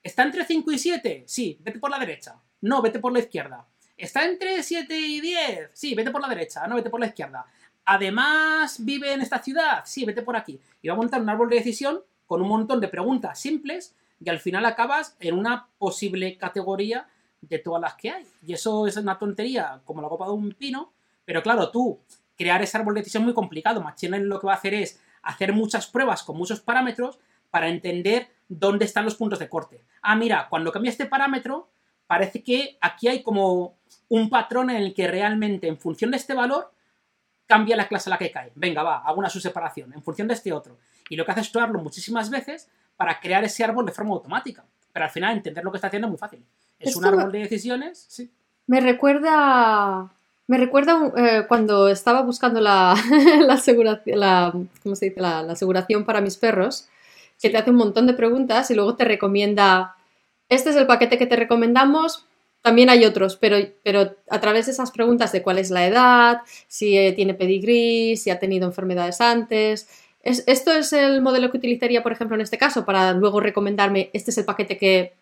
¿está entre 5 y 7? Sí, vete por la derecha. No, vete por la izquierda. ¿Está entre 7 y 10? Sí, vete por la derecha. No, vete por la izquierda. Además, vive en esta ciudad. Sí, vete por aquí. Y va a montar un árbol de decisión con un montón de preguntas simples y al final acabas en una posible categoría de todas las que hay. Y eso es una tontería como la copa de un pino, pero claro, tú crear ese árbol de decisión es muy complicado. Machine lo que va a hacer es hacer muchas pruebas con muchos parámetros para entender dónde están los puntos de corte. Ah, mira, cuando cambia este parámetro, parece que aquí hay como un patrón en el que realmente en función de este valor cambia la clase a la que cae. Venga, va, hago una subseparación en función de este otro. Y lo que hace es explorarlo muchísimas veces para crear ese árbol de forma automática. Pero al final entender lo que está haciendo es muy fácil. Es un árbol de decisiones, sí. Me recuerda me recuerda eh, cuando estaba buscando la, la, aseguración, la, ¿cómo se dice? La, aseguración para mis perros, que te hace un montón de preguntas y luego te recomienda, este es el paquete que te recomendamos, también hay otros, pero, pero a través de esas preguntas de cuál es la edad, si eh, tiene pedigrí, si ha tenido enfermedades antes. ¿Es, ¿Esto es el modelo que utilizaría, por ejemplo, en este caso, para luego recomendarme, este es el paquete que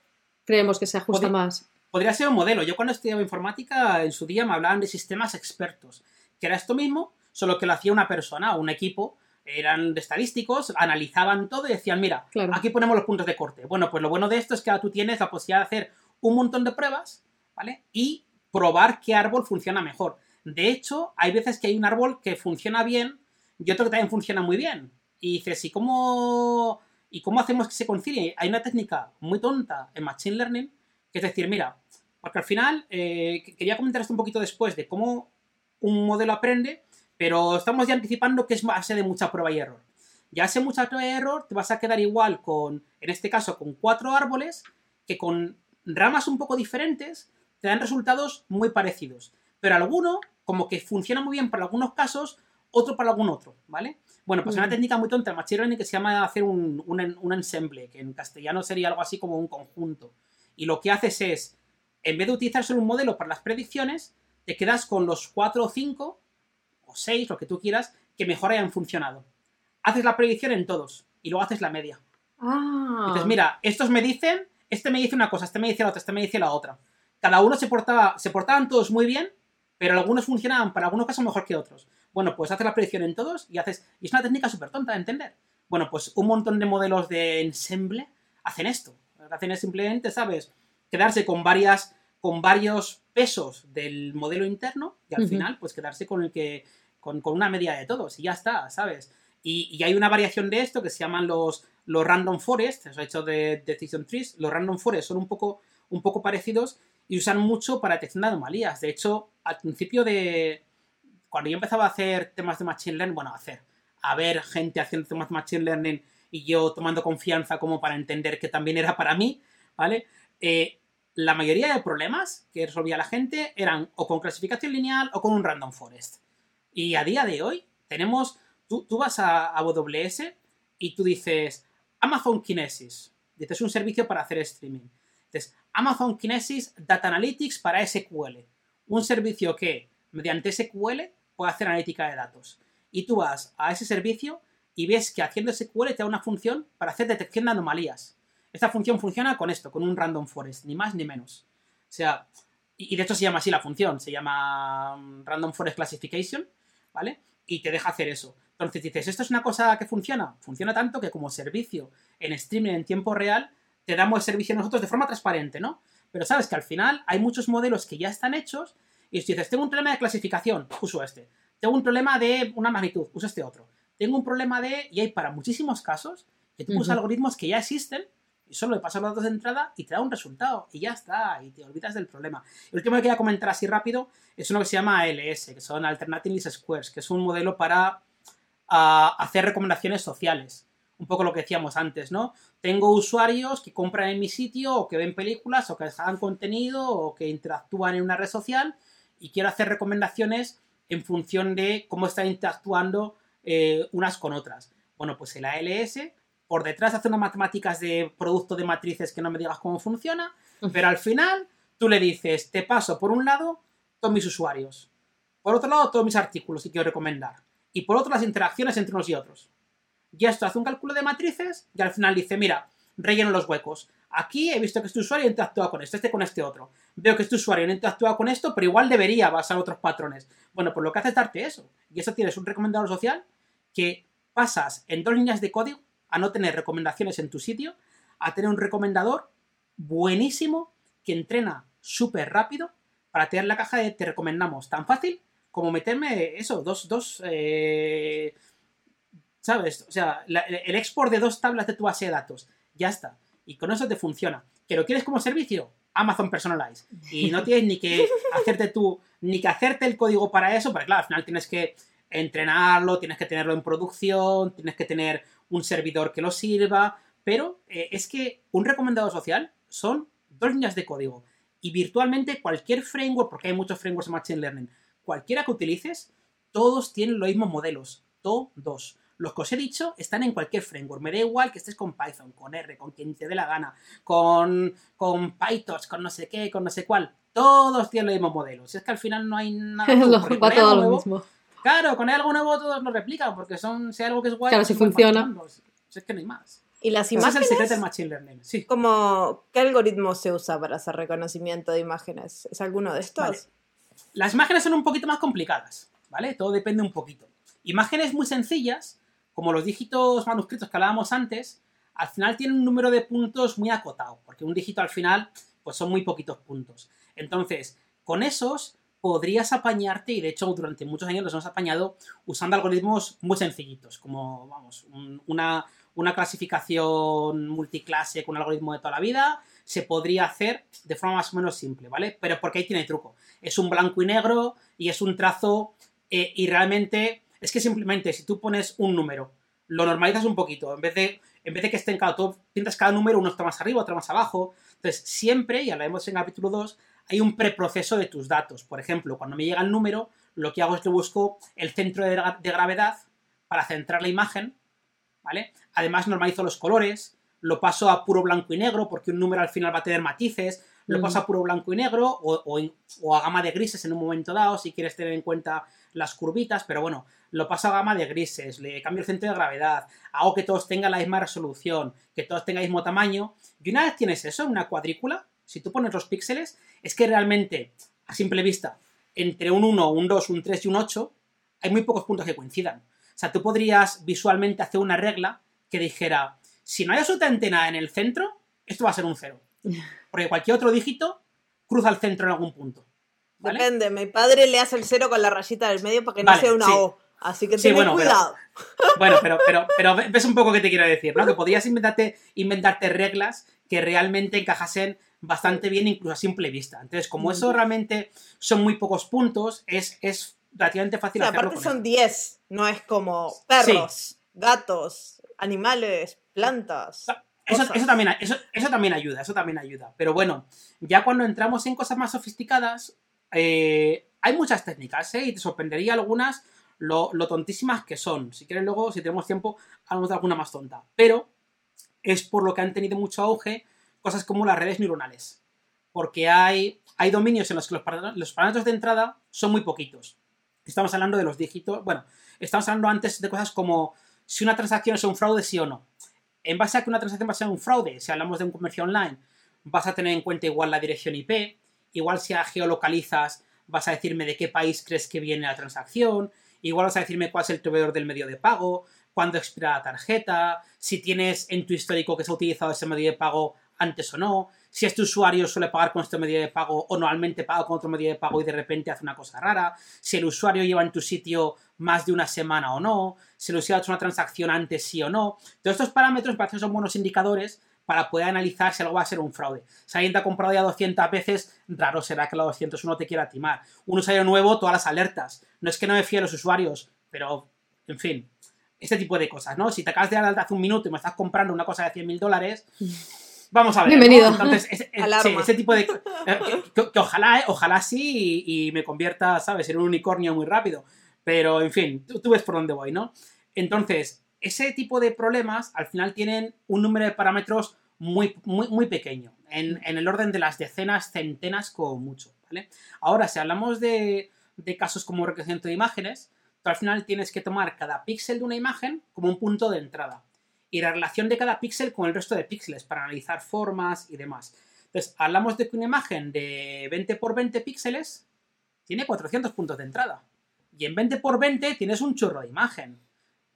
creemos que se ajusta más? podría ser un modelo. Yo cuando estudiaba informática, en su día me hablaban de sistemas expertos, que era esto mismo, solo que lo hacía una persona o un equipo. Eran estadísticos, analizaban todo y decían, mira, aquí ponemos los puntos de corte. Bueno, pues lo bueno de esto es que ahora tú tienes la posibilidad de hacer un montón de pruebas, ¿vale? Y probar qué árbol funciona mejor. De hecho, hay veces que hay un árbol que funciona bien y otro que también funciona muy bien. Y dices, ¿y cómo, ¿y cómo hacemos que se concilie? Hay una técnica muy tonta en Machine Learning es decir, mira, porque al final eh, quería comentar esto un poquito después de cómo un modelo aprende, pero estamos ya anticipando que es base de mucha prueba y error. Ya hace mucha prueba y error, te vas a quedar igual con, en este caso, con cuatro árboles que con ramas un poco diferentes te dan resultados muy parecidos. Pero alguno, como que funciona muy bien para algunos casos, otro para algún otro, ¿vale? Bueno, pues una técnica muy tonta Machine Learning que se llama hacer un, un, un ensemble, que en castellano sería algo así como un conjunto y lo que haces es, en vez de utilizar solo un modelo para las predicciones, te quedas con los 4 o 5 o 6, lo que tú quieras, que mejor hayan funcionado. Haces la predicción en todos y luego haces la media. Ah. Entonces, mira, estos me dicen, este me dice una cosa, este me dice la otra, este me dice la otra. Cada uno se portaba, se portaban todos muy bien, pero algunos funcionaban para algunos casos mejor que otros. Bueno, pues haces la predicción en todos y haces. Y es una técnica súper tonta de entender. Bueno, pues un montón de modelos de ensemble hacen esto. Lo que hacen es simplemente, ¿sabes? Quedarse con varias, con varios pesos del modelo interno y al final, pues quedarse con el que, con, una media de todos y ya está, ¿sabes? Y, hay una variación de esto que se llaman los, los random forest, eso hecho de decision trees. Los random forest son un poco, un poco parecidos y usan mucho para detección de anomalías. De hecho, al principio de. Cuando yo empezaba a hacer temas de Machine Learning, bueno, a hacer, a ver gente haciendo temas de Machine Learning y yo tomando confianza como para entender que también era para mí, ¿vale? Eh, la mayoría de problemas que resolvía la gente eran o con clasificación lineal o con un random forest. Y a día de hoy tenemos, tú, vas a AWS y tú dices Amazon Kinesis, dices un servicio para hacer streaming. Dices Amazon Kinesis Data Analytics para SQL, un servicio que mediante SQL puede hacer analítica de datos. Y tú vas a ese servicio y ves que haciendo SQL te da una función para hacer detección de anomalías. Esta función funciona con esto, con un random forest, ni más ni menos. O sea, y, de hecho se llama así la función, se llama mm, random forest classification, ¿vale? Y te deja hacer eso. Entonces dices, ¿esto es una cosa que funciona? Funciona tanto que como servicio en streaming en tiempo real, te damos el servicio a nosotros de forma transparente, ¿no? Pero sabes que al final hay muchos modelos que ya están hechos y si dices, tengo un problema de clasificación, uso este. Tengo un problema de una magnitud, uso este otro tengo un problema de, y hay para muchísimos casos, que tú usas algoritmos que ya existen y solo le pasas los datos de entrada y te da un resultado y ya está, y te olvidas del problema. El último que quería comentar así rápido es uno que se llama ALS, que son Alternative Least Squares, que es un modelo para ah, hacer recomendaciones sociales. un poco lo que decíamos antes, ¿no? Tengo usuarios que compran en mi sitio o que ven películas o que descargan contenido o que interactúan en una red social y quiero hacer recomendaciones en función de cómo están interactuando eh, unas con otras. Bueno, pues el ALS por detrás hace unas matemáticas de producto de matrices que no me digas cómo funciona, pero al final tú le dices, te paso por un lado todos mis usuarios, por otro lado todos mis artículos que quiero recomendar, y por otro las interacciones entre unos y otros. Y esto hace un cálculo de matrices y al final dice, mira, relleno los huecos. Aquí he visto que este usuario interactúa con esto, este con este otro. Veo que este usuario no interactúa con esto, pero igual debería basar otros patrones. Bueno, pues lo que hace es darte eso. Y eso tienes un recomendador social que pasas en dos líneas de código a no tener recomendaciones en tu sitio, a tener un recomendador buenísimo que entrena súper rápido para tener la caja de te recomendamos tan fácil como meterme eso, dos, dos, eh, ¿sabes? O sea, el export de dos tablas de tu base de datos, ya está. Y con eso te funciona. ¿Que lo quieres como servicio? Amazon Personalize. Y no tienes ni que hacerte tú, ni que hacerte el código para eso, porque claro, al final tienes que entrenarlo, tienes que tenerlo en producción, tienes que tener un servidor que lo sirva, pero eh, es que un recomendado social son dos líneas de código y virtualmente cualquier framework, porque hay muchos frameworks de Machine Learning, cualquiera que utilices, todos tienen los mismos modelos, todos. Los que os he dicho están en cualquier framework. Me da igual que estés con Python, con R, con quien te dé la gana, con, con PyTorch, con no sé qué, con no sé cuál. Todos tienen los mismos modelos. Es que al final no hay nada. lo mismo. Claro, con algo nuevo todos lo replican, porque son, si hay algo que es guay, claro, si funciona. es que no hay más. ¿Y las imágenes? Ese es el secreto del Machine Learning. Sí. Como, ¿Qué algoritmo se usa para hacer reconocimiento de imágenes? ¿Es alguno de estos? Las imágenes son un poquito más complicadas, ¿vale? Todo depende un poquito. Imágenes muy sencillas, como los dígitos manuscritos que hablábamos antes, al final tienen un número de puntos muy acotado, porque un dígito al final, pues son muy poquitos puntos. Entonces, con esos podrías apañarte, y de hecho durante muchos años los hemos apañado usando algoritmos muy sencillitos, como, vamos, una, una clasificación multiclase con un algoritmo de toda la vida, se podría hacer de forma más o menos simple, ¿vale? Pero porque ahí tiene truco. Es un blanco y negro y es un trazo eh, y realmente es que simplemente si tú pones un número, lo normalizas un poquito, en vez de, en vez de que esté en cada, tú pintas cada número, uno está más arriba, otro más abajo. Entonces, siempre, y hablaremos en capítulo 2, hay un preproceso de tus datos. Por ejemplo, cuando me llega el número, lo que hago es que busco el centro de, gravedad para centrar la imagen, ¿vale? Además normalizo los colores, lo paso a puro blanco y negro, porque un número al final va a tener matices, lo paso a puro blanco y negro o, a gama de grises en un momento dado, si quieres tener en cuenta las curvitas, pero bueno, lo paso a gama de grises, le cambio el centro de gravedad, hago que todos tengan la misma resolución, que todos tengan el mismo tamaño, y una vez tienes eso, una cuadrícula, si tú pones los píxeles, es que realmente, a simple vista, entre un 1, un 2, un 3 y un 8, hay muy pocos puntos que coincidan. O sea, tú podrías visualmente hacer una regla que dijera, si no hay absolutamente nada en el centro, esto va a ser un 0. Porque cualquier otro dígito cruza el centro en algún punto. Depende, mi padre le hace el 0 con la rayita del medio para que no sea una O. Así que ten cuidado. bueno, pero, pero, pero ves un poco qué te quiero decir, ¿no? Que podrías inventarte, inventarte reglas que realmente encajasen bastante bien incluso a simple vista. Entonces, como eso realmente son muy pocos puntos, es, es relativamente fácil hacerlo. Aparte son 10, no es como perros, gatos, animales, plantas. Eso, también, eso, también ayuda, eso también ayuda. Pero bueno, ya cuando entramos en cosas más sofisticadas, eh, hay muchas técnicas, ¿eh? Y te sorprendería algunas lo, lo, tontísimas que son. Si quieres luego, si tenemos tiempo, hablamos de alguna más tonta. Pero es por lo que han tenido mucho auge cosas como las redes neuronales. Porque hay, hay dominios en los que los, los parámetros de entrada son muy poquitos. Estamos hablando de los dígitos. Bueno, estamos hablando antes de cosas como si una transacción es un fraude, sí o no. En base a que una transacción va a ser un fraude, si hablamos de un comercio online, vas a tener en cuenta igual la dirección IP, igual si la geolocalizas, vas a decirme de qué país crees que viene la transacción, igual vas a decirme cuál es el proveedor del medio de pago, cuándo expira la tarjeta, si tienes en tu histórico que se ha utilizado ese medio de pago antes o no, si este usuario suele pagar con este medio de pago o normalmente paga con otro medio de pago y de repente hace una cosa rara, si el usuario lleva en tu sitio más de una semana o no, si el usuario ha hecho una transacción antes sí o no. Todos estos parámetros parece que son buenos indicadores para poder analizar si algo va a ser un fraude. Si alguien te ha comprado ya 200 veces, raro será que la 201 te quiera timar. Un usuario nuevo, todas las alertas. No es que no me fíe a los usuarios, pero, en fin, este tipo de cosas, ¿no? Si te acabas de dar alta hace un minuto y me estás comprando una cosa de 100 mil dólares, vamos a ver. Bienvenido. Entonces, ese, sí, ese, tipo de... Eh, que, ojalá, ojalá sí y, me convierta, ¿sabes?, en un unicornio muy rápido. Pero, en fin, tú, ves por dónde voy, ¿no? Entonces, ese tipo de problemas al final tienen un número de parámetros muy, muy, muy pequeño, en, el orden de las decenas, centenas como mucho, ¿vale? Ahora, si hablamos de, de casos como reconocimiento de imágenes, tú al final tienes que tomar cada píxel de una imagen como un punto de entrada y la relación de cada píxel con el resto de píxeles para analizar formas y demás. Entonces, hablamos de que una imagen de 20 por 20 píxeles tiene 400 puntos de entrada. Y en 20 por 20 tienes un chorro de imagen.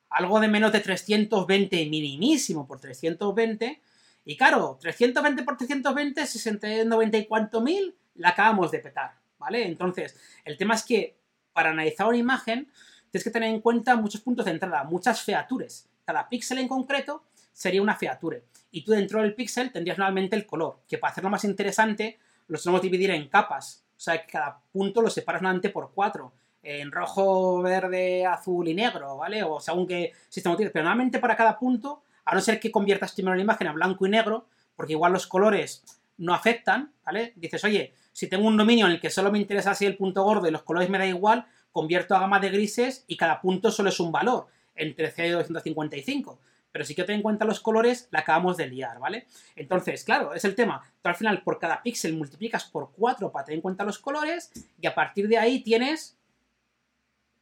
Algo de menos de 320 minimísimo por 320. Y claro, 320 por 320, 690 y cuánto mil, la acabamos de petar, ¿vale? Entonces, el tema es que para analizar una imagen tienes que tener en cuenta muchos puntos de entrada, muchas features. Cada píxel en concreto sería una feature. Y tú dentro del píxel tendrías normalmente el color, que para hacerlo más interesante lo solemos dividir en capas. O sea, que cada punto lo separas normalmente por cuatro en rojo, verde, azul y negro, ¿vale? O según qué sistema utilices. Pero normalmente para cada punto, a no ser que conviertas primero la imagen a blanco y negro, porque igual los colores no afectan, ¿vale? Dices, oye, si tengo un dominio en el que solo me interesa así el punto gordo y los colores me da igual, convierto a gama de grises y cada punto solo es un valor, entre 0 y 255. Pero si quiero tener en cuenta los colores, la acabamos de liar, ¿vale? Entonces, claro, es el tema. Tú al final por cada píxel multiplicas por 4 para tener en cuenta los colores y a partir de ahí tienes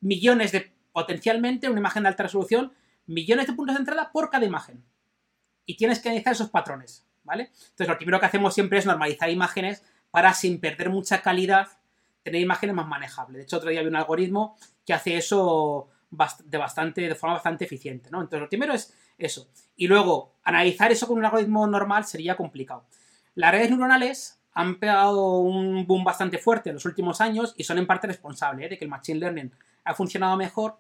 millones de, potencialmente, una imagen de alta resolución, millones de puntos de entrada por cada imagen. Y tienes que analizar esos patrones, ¿vale? Entonces, lo primero que hacemos siempre es normalizar imágenes para, sin perder mucha calidad, tener imágenes más manejables. De hecho, otro día vi un algoritmo que hace eso de, bastante, de forma bastante eficiente, ¿no? Entonces, lo primero es eso. Y luego, analizar eso con un algoritmo normal sería complicado. Las redes neuronales han pegado un boom bastante fuerte en los últimos años y son en parte responsables ¿eh? de que el Machine Learning ha funcionado mejor,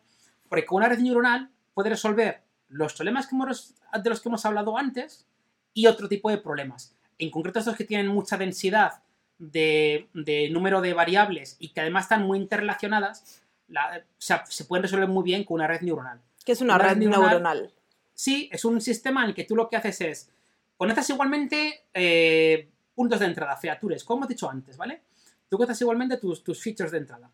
porque con una red neuronal puede resolver los problemas que de los que hemos hablado antes y otro tipo de problemas. En concreto, estos que tienen mucha densidad de, número de variables y que además están muy interrelacionadas, se pueden resolver muy bien con una red neuronal. ¿Qué es una, red, neuronal, Sí, es un sistema en el que tú lo que haces es conectas igualmente eh, puntos de entrada, features, como hemos dicho antes, ¿vale? Tú conectas igualmente tus, tus features de entrada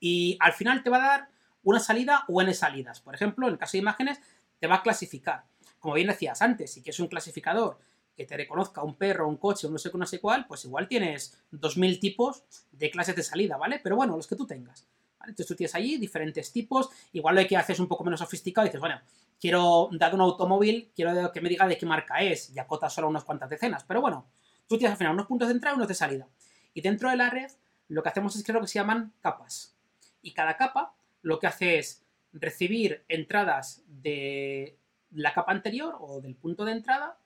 y al final te va a dar una salida o n salidas. Por ejemplo, en el caso de imágenes, te va a clasificar. Como bien decías antes, si quieres un clasificador que te reconozca un perro, un coche, un no sé qué, no sé cuál, pues igual tienes 2.000 tipos de clases de salida, ¿vale? Pero bueno, los que tú tengas. Entonces tú tienes allí diferentes tipos, igual lo que haces un poco menos sofisticado y dices, bueno, quiero dar un automóvil, quiero que me diga de qué marca es, y acota solo unas cuantas decenas, pero bueno, tú tienes al final unos puntos de entrada y unos de salida. Y dentro de la red, lo que hacemos es que lo que se llaman capas y cada capa lo que hace es recibir entradas de la capa anterior o del punto de entrada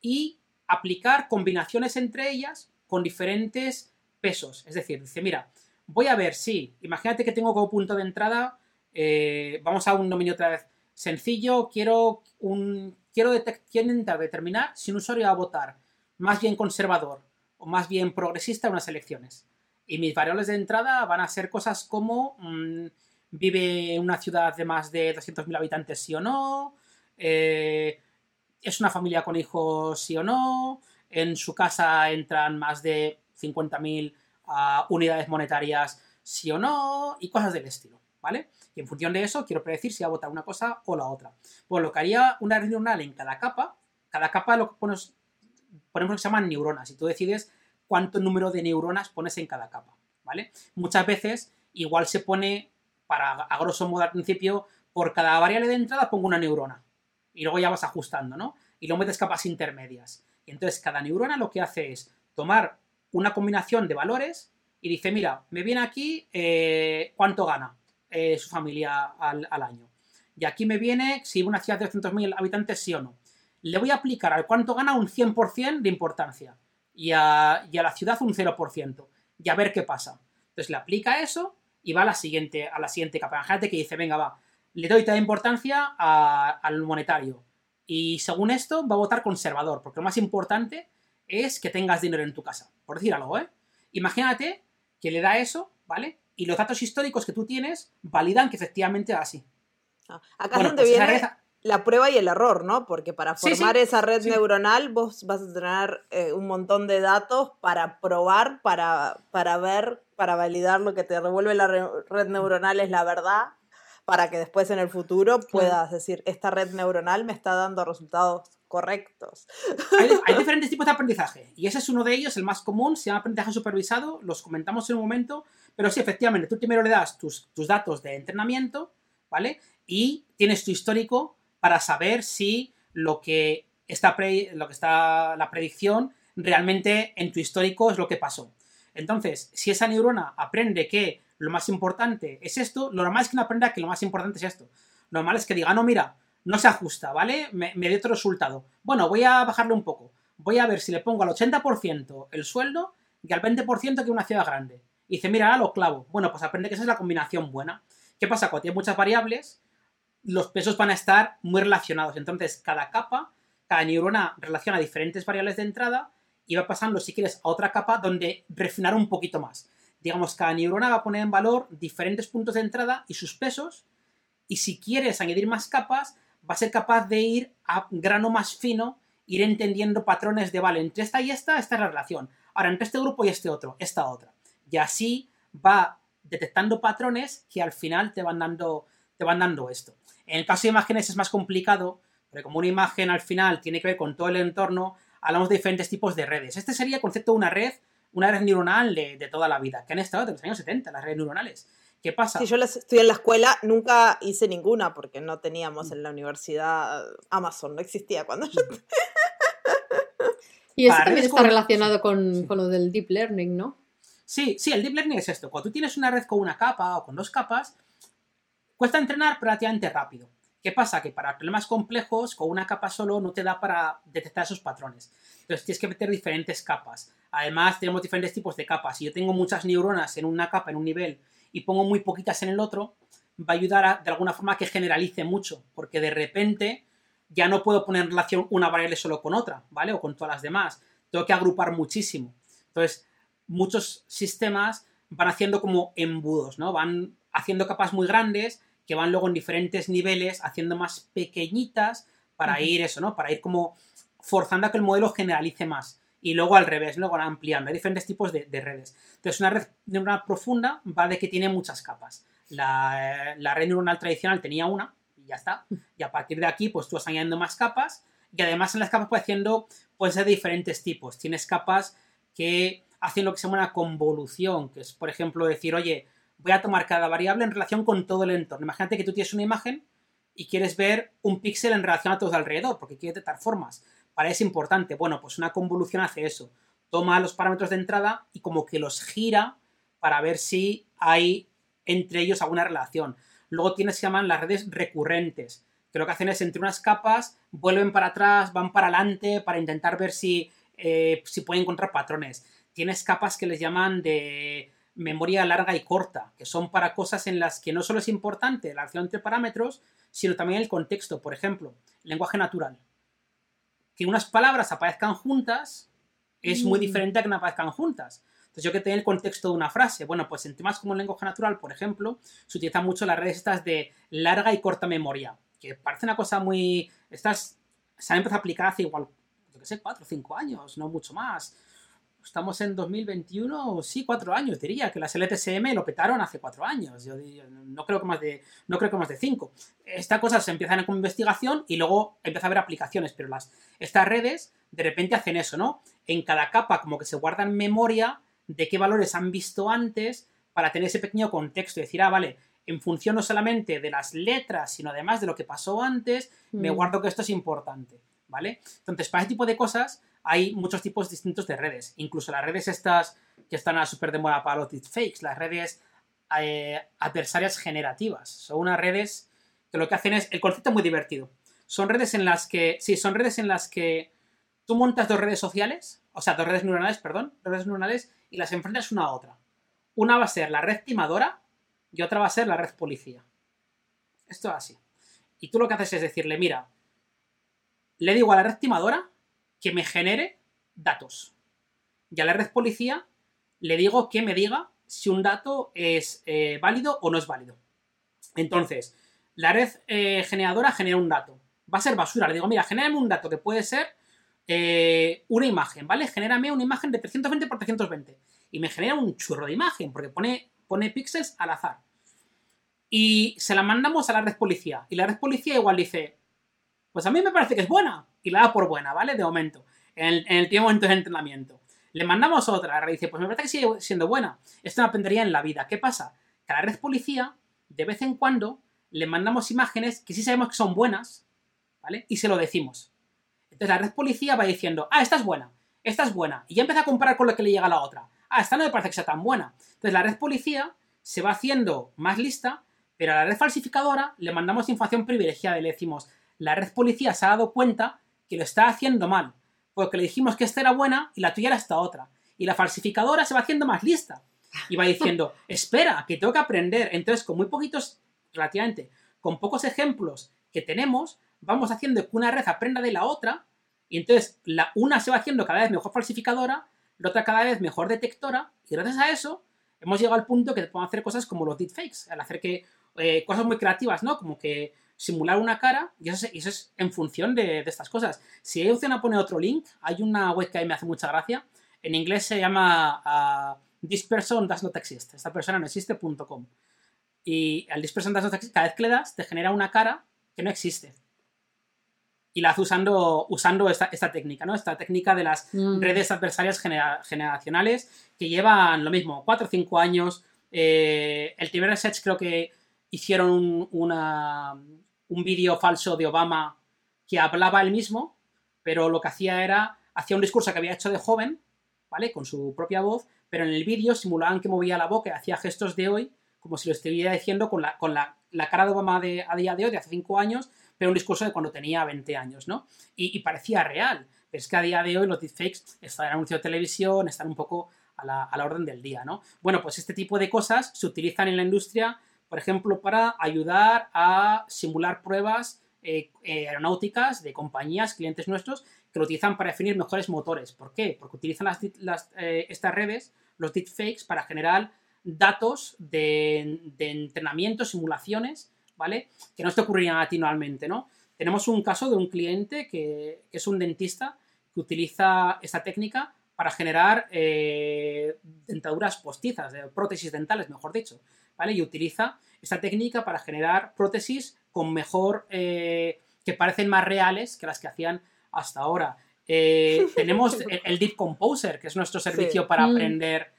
y aplicar combinaciones entre ellas con diferentes pesos. Es decir, dice, mira, voy a ver si, imagínate que tengo como punto de entrada, eh, vamos a un dominio otra vez sencillo, quiero, un, quiero, intentar determinar si un usuario va a votar más bien conservador o más bien progresista en unas elecciones. Y mis variables de entrada van a ser cosas como mm, vive en una ciudad de más de 200.000 habitantes, sí o no, eh, es una familia con hijos, sí o no, en su casa entran más de 50.000 ah, unidades monetarias, sí o no, y cosas del estilo, ¿vale? Y en función de eso quiero predecir si va a votar una cosa o la otra. Pues lo que haría una red neuronal en cada capa, cada capa lo que pones, ponemos que se llaman neuronas, y tú decides cuánto número de neuronas pones en cada capa, ¿vale? Muchas veces igual se pone, para a grosso modo al principio, por cada variable de entrada pongo una neurona. Y luego ya vas ajustando, ¿no? Y luego metes capas intermedias. Y entonces cada neurona lo que hace es tomar una combinación de valores y dice, mira, me viene aquí eh, cuánto gana eh, su familia al, año. Y aquí me viene si una ciudad de 200.000 habitantes sí o no. Le voy a aplicar al cuánto gana un 100% de importancia y a, la ciudad un 0%. Y a ver qué pasa. Entonces le aplica eso y va a la siguiente, a la siguiente capa. Imagínate que dice, venga, va, le doy toda importancia al monetario. Y según esto, va a votar conservador, porque lo más importante es que tengas dinero en tu casa. Por decir algo, ¿eh? Imagínate que le da eso, ¿vale? Y los datos históricos que tú tienes validan que efectivamente es así. Ah, acá es donde pues viene la prueba y el error, ¿no? Porque para Sí, formar sí, esa red sí. neuronal vos vas a tener eh, un montón de datos para probar, para, para ver, para validar lo que te revuelve la re- red neuronal es la verdad, para que después en el futuro puedas decir, esta red neuronal me está dando resultados correctos. hay, hay diferentes tipos de aprendizaje y ese es uno de ellos, el más común, se llama aprendizaje supervisado, los comentamos en un momento, pero sí, efectivamente, tú primero le das tus, tus datos de entrenamiento, ¿vale? Y tienes tu histórico para saber si lo que está, pre- lo que está la predicción realmente en tu histórico es lo que pasó. Entonces, si esa neurona aprende que lo más importante es esto, lo normal es que no aprenda que lo más importante es esto. Lo normal es que diga, no, mira, no se ajusta, ¿vale? Me, me otro resultado. Bueno, voy a bajarle un poco. Voy a ver si le pongo al 80% el sueldo y al 20% que una ciudad grande. Y dice, mira, ahora lo clavo. Bueno, pues aprende que esa es la combinación buena. ¿Qué pasa? Cuando tiene muchas variables, los pesos van a estar muy relacionados. Entonces, cada capa, cada neurona relaciona diferentes variables de entrada y va pasando, si quieres, a otra capa donde refinar un poquito más. Digamos, cada neurona va a poner en valor diferentes puntos de entrada y sus pesos. Y si quieres añadir más capas, va a ser capaz de ir a grano más fino, ir entendiendo patrones de, vale, entre esta y esta, esta es la relación. Ahora, entre este grupo y este otro, esta otra. Y así va detectando patrones que al final te van dando, te van dando esto. En el caso de imágenes es más complicado, porque como una imagen al final tiene que ver con todo el entorno, hablamos de diferentes tipos de redes. Este sería el concepto de una red, una red neuronal de, de toda la vida, que han estado desde los años 70, las redes neuronales. ¿Qué pasa? Si yo las estudié en la escuela, nunca hice ninguna porque no teníamos en la universidad Amazon, no existía cuando yo... Y eso Para también está relacionado con, con lo del deep learning, ¿no? Sí, sí, el deep learning es esto. Cuando tú tienes una red con una capa o con dos capas, cuesta entrenar pero relativamente rápido. ¿Qué pasa? Que para problemas complejos, con una capa solo no te da para detectar esos patrones. Entonces tienes que meter diferentes capas. Además, tenemos diferentes tipos de capas. Si yo tengo muchas neuronas en una capa, en un nivel, y pongo muy poquitas en el otro, va a ayudar a, de alguna forma a que generalice mucho. Porque de repente ya no puedo poner en relación una variable solo con otra, ¿vale? O con todas las demás. Tengo que agrupar muchísimo. Entonces, muchos sistemas van haciendo como embudos, ¿no? Van haciendo capas muy grandes que van luego en diferentes niveles haciendo más pequeñitas para ir eso, ¿no? Para ir como forzando a que el modelo generalice más. Y luego al revés, luego ampliando. Hay diferentes tipos de, de redes. Entonces, una red neuronal profunda va de que tiene muchas capas. La, la red neuronal tradicional tenía una y ya está. Y a partir de aquí, pues tú vas añadiendo más capas. Y además en las capas puedes haciendo, pueden ser diferentes tipos. Tienes capas que hacen lo que se llama una convolución, que es, por ejemplo, decir, oye, voy a tomar cada variable en relación con todo el entorno. Imagínate que tú tienes una imagen y quieres ver un píxel en relación a todo alrededor, porque quieres detectar formas. Para es importante. Bueno, pues una convolución hace eso. Toma los parámetros de entrada y como que los gira para ver si hay entre ellos alguna relación. Luego tienes que llaman las redes recurrentes, que lo que hacen es entre unas capas, vuelven para atrás, van para adelante para intentar ver si, eh, si pueden encontrar patrones. Tienes capas que les llaman de memoria larga y corta, que son para cosas en las que no solo es importante la relación entre parámetros, sino también el contexto. Por ejemplo, lenguaje natural. Que unas palabras aparezcan juntas es muy Mm. diferente a que no aparezcan juntas. Entonces, yo que tengo el contexto de una frase. Bueno, pues en temas como el lenguaje natural, por ejemplo, se utilizan mucho las redes estas de larga y corta memoria, que parece una cosa muy... Estas se han empezado a aplicar hace igual, yo qué sé, cuatro o cinco años, no mucho más. Estamos en 2021, sí, cuatro años, diría, que las LTSM lo petaron hace cuatro años. Yo, yo no creo que más de, no creo que más de cinco. Estas cosas se empiezan como investigación y luego empieza a haber aplicaciones, pero las, estas redes de repente hacen eso, ¿no? En cada capa como que se guardan memoria de qué valores han visto antes para tener ese pequeño contexto y decir, ah, vale, en función no solamente de las letras, sino además de lo que pasó antes, me Mm. guardo que esto es importante, ¿vale? Entonces, para ese tipo de cosas hay muchos tipos distintos de redes, incluso las redes estas que están a súper de moda para los deepfakes, las redes eh, adversarias generativas, son unas redes que lo que hacen es, el concepto es muy divertido, son redes en las que, sí, son redes en las que tú montas dos redes sociales, o sea, dos redes neuronales, perdón, redes neuronales y las enfrentas una a otra. Una va a ser la red timadora y otra va a ser la red policía. Esto es así. Y tú lo que haces es decirle, mira, le digo a la red timadora que me genere datos. Y a la red policía le digo que me diga si un dato es eh, válido o no es válido. Entonces, la red eh, generadora genera un dato. Va a ser basura. Le digo, mira, genérame un dato que puede ser eh, una imagen, ¿vale? Genérame una imagen de 320 por 320. Y me genera un churro de imagen, porque pone, pone píxeles al azar. Y se la mandamos a la red policía. Y la red policía igual dice, pues a mí me parece que es buena. Y la da por buena, ¿vale? De momento. En el, en el tiempo de entrenamiento. Le mandamos otra. Red dice, pues me parece que sigue siendo buena. Esto no aprendería en la vida. ¿Qué pasa? Que a la red policía, de vez en cuando, le mandamos imágenes que sí sabemos que son buenas, ¿vale? Y se lo decimos. Entonces la red policía va diciendo, ah, esta es buena, esta es buena. Y ya empieza a comparar con lo que le llega a la otra. Ah, esta no me parece que sea tan buena. Entonces la red policía se va haciendo más lista, pero a la red falsificadora le mandamos información privilegiada y le decimos, la red policía se ha dado cuenta que lo está haciendo mal, porque le dijimos que esta era buena y la tuya era esta otra. Y la falsificadora se va haciendo más lista y va diciendo, espera, que tengo que aprender. Entonces, con muy poquitos, relativamente, con pocos ejemplos que tenemos, vamos haciendo que una red aprenda de la otra y entonces la una se va haciendo cada vez mejor falsificadora, la otra cada vez mejor detectora y gracias a eso hemos llegado al punto que podemos hacer cosas como los deepfakes, al hacer que eh, cosas muy creativas, ¿no? Como que simular una cara y eso es, en función de, estas cosas. Si hay opción a poner otro link, hay una web que a mí me hace mucha gracia. En inglés se llama uh, This person does not exist. Esta persona no existe.com. Y al this person does not exist, cada vez que le das, te genera una cara que no existe y la hace usando, usando esta, técnica, ¿no? Esta técnica de las mm. redes adversarias generacionales que llevan lo mismo, 4 o 5 años. Eh, el primer research creo que hicieron un, una, un vídeo falso de Obama que hablaba él mismo, pero lo que hacía era, hacía un discurso que había hecho de joven, ¿vale? Con su propia voz, pero en el vídeo simulaban que movía la boca y hacía gestos de hoy, como si lo estuviera diciendo con la, con la, la cara de Obama de, a día de hoy, de hace 5 años, pero un discurso de cuando tenía 20 años, ¿no? Y, parecía real. Pero es que a día de hoy los deepfakes están en anuncio de televisión, están un poco a la, orden del día, ¿no? Bueno, pues este tipo de cosas se utilizan en la industria, por ejemplo, para ayudar a simular pruebas eh, eh, aeronáuticas de compañías, clientes nuestros, que lo utilizan para definir mejores motores. ¿Por qué? Porque utilizan las, eh, estas redes, los deepfakes, para generar datos de, de entrenamiento, simulaciones ¿vale? Que no te ocurriría a ti normalmente, ¿no? Tenemos un caso de un cliente que, es un dentista que utiliza esta técnica para generar eh, dentaduras postizas, prótesis dentales, mejor dicho, ¿vale? Y utiliza esta técnica para generar prótesis con mejor, eh, que parecen más reales que las que hacían hasta ahora. Eh, tenemos el, Deep Composer, que es nuestro servicio para mm. aprender.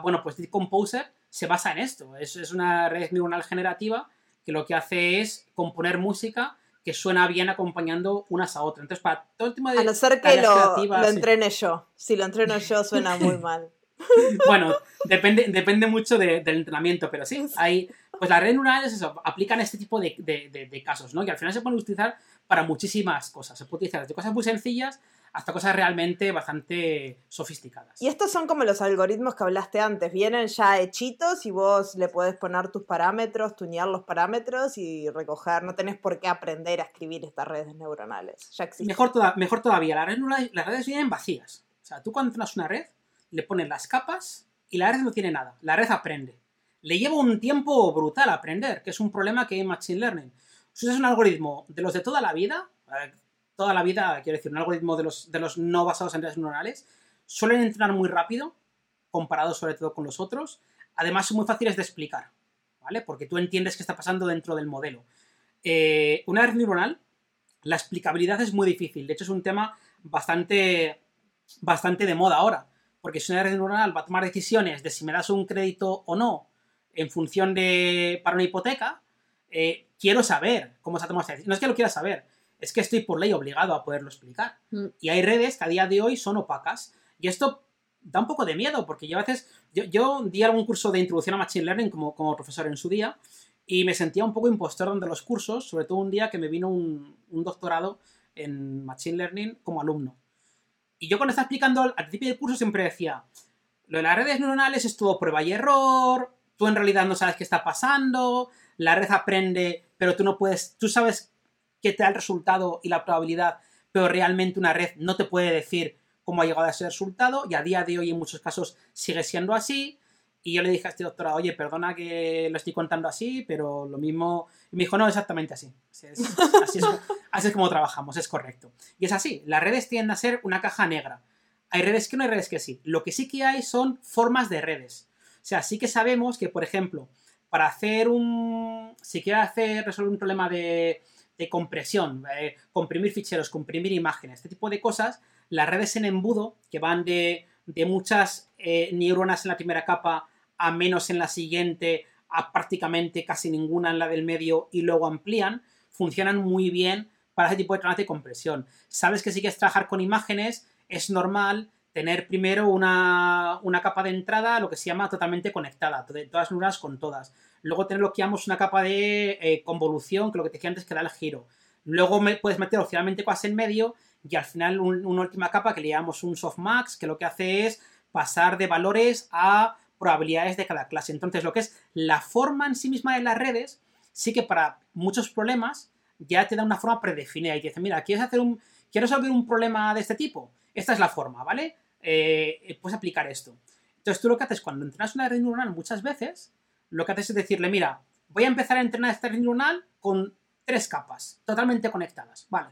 bueno, pues Deep Composer se basa en esto. Es, es una red neuronal generativa que lo que hace es componer música que suena bien acompañando unas a otras. Entonces, para todo el tema de. A no ser que lo, entrene yo. Si lo entreno yo, suena muy mal. bueno, depende, depende mucho del entrenamiento, pero sí, hay. Pues las redes neuronales eso, aplican este tipo de, de, casos, ¿no? Y al final se pueden utilizar para muchísimas cosas. Se puede utilizar desde cosas muy sencillas hasta cosas realmente bastante sofisticadas. Y estos son como los algoritmos que hablaste antes, vienen ya hechitos y vos le puedes poner tus parámetros, tunear los parámetros y recoger, no tenés por qué aprender a escribir estas redes neuronales, ya Mejor, mejor todavía, las redes, las redes vienen vacías. O sea, tú cuando entrenas una red, le pones las capas y la red no tiene nada, la red aprende. Le lleva un tiempo brutal aprender, que es un problema que hay en Machine Learning. Si es un algoritmo de los de toda la vida, toda la vida, quiero decir, un algoritmo de los, de los no basados en redes neuronales, suelen entrenar muy rápido, comparado sobre todo con los otros. Además, son muy fáciles de explicar, ¿vale? Porque tú entiendes qué está pasando dentro del modelo. Eh, una red neuronal, la explicabilidad es muy difícil. De hecho, es un tema bastante, bastante de moda ahora. Porque si una red neuronal va a tomar decisiones de si me das un crédito o no en función de. para una hipoteca, eh, quiero saber cómo se ha tomado esa decisión. No es que lo quiera saber, es que estoy por ley obligado a poderlo explicar. Mm. Y hay redes que a día de hoy son opacas. Y esto da un poco de miedo, porque yo a veces, yo, yo di algún curso de introducción a Machine Learning como, como profesor en su día, y me sentía un poco impostor de los cursos, sobre todo un día que me vino un, doctorado en Machine Learning como alumno. Y yo cuando estaba explicando al principio del curso siempre decía, lo de las redes neuronales es todo prueba y error, tú en realidad no sabes qué está pasando, la red aprende, pero tú no puedes, tú sabes que te da el resultado y la probabilidad, pero realmente una red no te puede decir cómo ha llegado a ese resultado y a día de hoy en muchos casos sigue siendo así. Y yo le dije a este doctorado, oye, perdona que lo estoy contando así, pero lo mismo. Y me dijo, no, exactamente así. Así es, así es, así es como trabajamos, es correcto. Y es así, las redes tienden a ser una caja negra. Hay redes que no hay redes que sí. Lo que sí que hay son formas de redes. O sea, sí que sabemos que, por ejemplo, para hacer un. Si quieres hacer resolver un problema de, de compresión, eh, comprimir ficheros, comprimir imágenes, este tipo de cosas, las redes en embudo, que van de, de muchas eh, neuronas en la primera capa a menos en la siguiente, a prácticamente casi ninguna en la del medio y luego amplían, funcionan muy bien para ese tipo de canales de compresión. Sabes que si quieres trabajar con imágenes, es normal tener primero una, capa de entrada, lo que se llama totalmente conectada, todas las neuronas con todas. Luego tener lo que llamamos una capa de eh, convolución, que lo que te decía antes que da el giro. Luego puedes meter opcionalmente cosas en medio y al final una última capa que le llamamos un softmax, que lo que hace es pasar de valores a probabilidades de cada clase. Entonces, lo que es la forma en sí misma de las redes, sí que para muchos problemas ya te da una forma predefinida y te dice, mira, ¿quieres hacer un, quiero resolver un problema de este tipo? Esta es la forma, ¿vale? Eh, puedes aplicar esto. Entonces, tú lo que haces cuando entrenas una red neuronal muchas veces, lo que haces es decirle, mira, voy a empezar a entrenar esta red neuronal con tres capas, totalmente conectadas, ¿vale?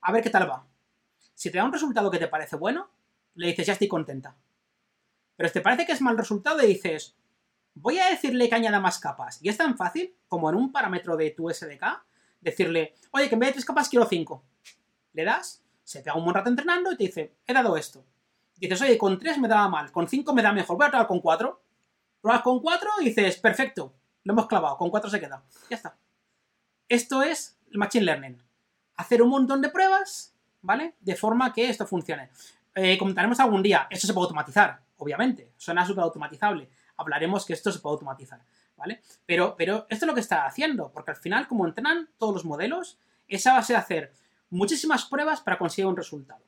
A ver qué tal va. Si te da un resultado que te parece bueno, le dices, ya estoy contenta. Pero si te parece que es mal resultado y dices, voy a decirle que añada más capas. Y es tan fácil como en un parámetro de tu SDK, decirle, oye, que en vez de tres capas quiero cinco. Le das, se te da un buen rato entrenando y te dice, he dado esto. Dices, oye, con tres me daba mal, con cinco me da mejor, voy a probar con cuatro. Pruebas con cuatro y dices, perfecto, lo hemos clavado, con cuatro se queda. Ya está. Esto es el Machine Learning. Hacer un montón de pruebas, ¿vale? De forma que esto funcione. Eh, comentaremos algún día, esto se puede automatizar, obviamente, suena súper automatizable. Hablaremos que esto se puede automatizar, ¿vale? Pero, pero esto es lo que está haciendo, porque al final, como entrenan todos los modelos, esa base de hacer muchísimas pruebas para conseguir un resultado,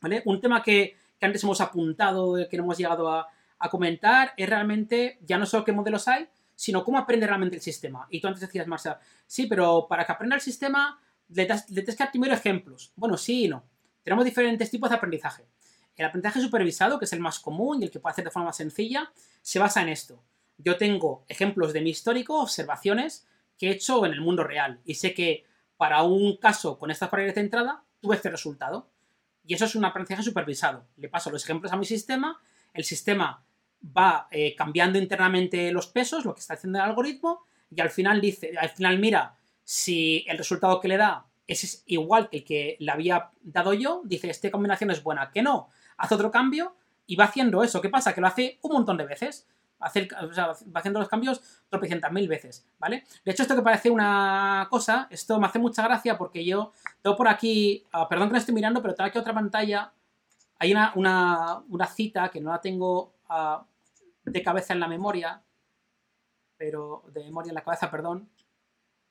¿vale? Un tema que, antes hemos apuntado, que no hemos llegado a, comentar, es realmente ya no solo qué modelos hay, sino cómo aprende realmente el sistema. Y tú antes decías, Marcia, sí, pero para que aprenda el sistema, le, tienes que dar primero ejemplos. Bueno, sí y no. Tenemos diferentes tipos de aprendizaje. El aprendizaje supervisado, que es el más común y el que puede hacer de forma más sencilla, se basa en esto. Yo tengo ejemplos de mi histórico, observaciones que he hecho en el mundo real y sé que para un caso con estas paredes de entrada tuve este resultado. Y eso es un aprendizaje supervisado. Le paso los ejemplos a mi sistema, el sistema va eh, cambiando internamente los pesos, lo que está haciendo el algoritmo, y al final dice, al final mira si el resultado que le da es igual que el que le había dado yo, dice, esta combinación es buena, que no, hace otro cambio y va haciendo eso. ¿Qué pasa? Que lo hace un montón de veces. Va haciendo los cambios tropecientas mil veces, ¿vale? De hecho, esto que parece una cosa, esto me hace mucha gracia porque yo tengo por aquí, ah, perdón que no estoy mirando, pero tengo aquí otra pantalla, hay una, una, cita que no la tengo ah, de cabeza en la memoria, pero de memoria en la cabeza, perdón,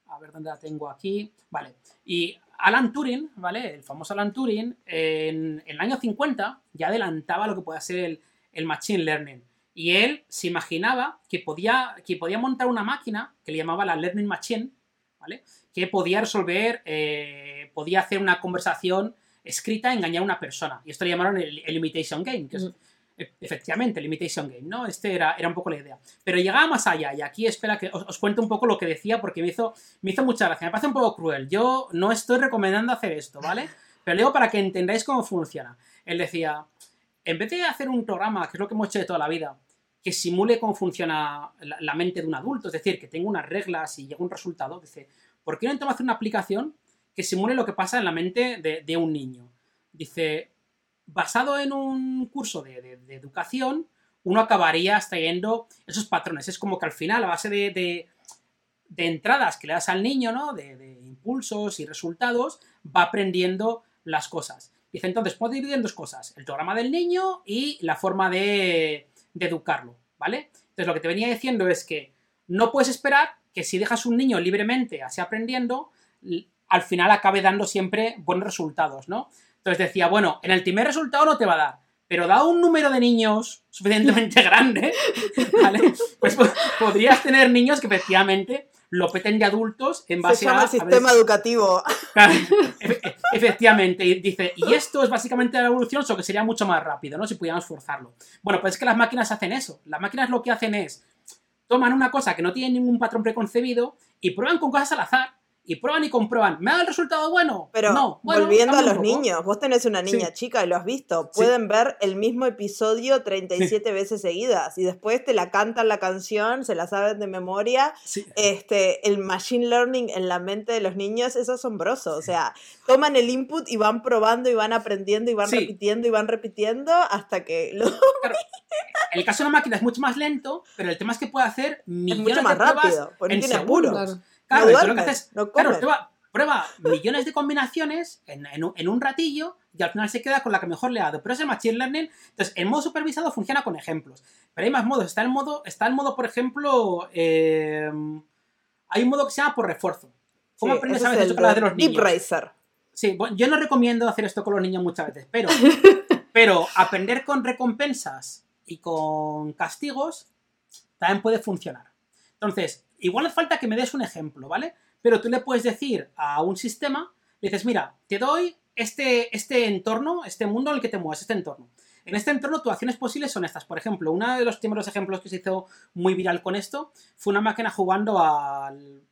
a ver dónde la tengo aquí, vale, y Alan Turing, ¿vale? El famoso Alan Turing, en, el año 50 ya adelantaba lo que puede ser el, Machine Learning. Y él se imaginaba que podía, que podía montar una máquina que le llamaba la Learning Machine, ¿vale? Que podía resolver, eh, podía hacer una conversación escrita, engañar a una persona. Y esto le llamaron el, Imitation Game, que es. Efectivamente, el Imitation Game, ¿no? Este era, era un poco la idea. Pero llegaba más allá, y aquí espera que os, cuente un poco lo que decía, porque me hizo, me hizo mucha gracia. Me parece un poco cruel. Yo no estoy recomendando hacer esto, ¿vale? Pero digo para que entendáis cómo funciona. Él decía, en vez de hacer un programa, que es lo que hemos hecho de toda la vida, que simule cómo funciona la, mente de un adulto, es decir, que tenga unas reglas y llega un resultado, dice, ¿por qué no intentamos hacer una aplicación que simule lo que pasa en la mente de un niño? Dice, basado en un curso de, educación, uno acabaría extrayendo esos patrones. Es como que al final, a base de, entradas que le das al niño, ¿no? De, impulsos y resultados, va aprendiendo las cosas. Dice, entonces, puedo dividir en dos cosas, el programa del niño y la forma de, educarlo, ¿vale? Entonces, lo que te venía diciendo es que no puedes esperar que si dejas un niño libremente así aprendiendo, al final acabe dando siempre buenos resultados, ¿no? Entonces decía, bueno, en el primer resultado no te va a dar, pero da un número de niños suficientemente grande, ¿vale? Pues podrías tener niños que efectivamente lo peten de adultos en Se base llama a... sistema ver- educativo. Efe- Efectivamente, y dice, y esto es básicamente la evolución, solo que sería mucho más rápido, ¿no? Si pudiéramos forzarlo. Bueno, pues es que las máquinas hacen eso. Las máquinas lo que hacen es, toman una cosa que no tiene ningún patrón preconcebido y prueban con cosas al azar. Y prueban y comprueban. ¿Me da el resultado bueno? Pero no. Bueno, volviendo a los niños, vos tenés una niña Sí. chica y lo has visto, Sí. pueden ver el mismo episodio 37 veces seguidas y después te la cantan la canción, se la saben de memoria. Sí. Este, el machine learning en la mente de los niños es asombroso, o sea, toman el input y van probando y van aprendiendo y van Sí. repitiendo y van repitiendo hasta que lo- Claro, el caso de una máquina es mucho más lento, pero el tema es que puede hacer es millones mucho más de pruebas rápido, en tiene segundos. Claro. Claro, No entonces lo que haces, no claro, prueba, prueba millones de combinaciones en, en un, en un ratillo y al final se queda con la que mejor le ha dado. Pero es el Machine Learning. Entonces, el modo supervisado funciona con ejemplos. Pero hay más modos. Está el modo, está el modo por ejemplo, eh, hay un modo que se llama por refuerzo. ¿Cómo Sí, aprendes a es veces el con las de los Deep niños? Racer. Sí, bueno, yo no recomiendo hacer esto con los niños muchas veces, pero, pero aprender con recompensas y con castigos también puede funcionar. Entonces, igual hace falta que me des un ejemplo, ¿vale? Pero tú le puedes decir a un sistema, le dices, mira, te doy este, este entorno, este mundo en el que te mueves, este entorno. En este entorno, tus acciones posibles son estas. Por ejemplo, uno de los primeros ejemplos que se hizo muy viral con esto fue una máquina jugando al.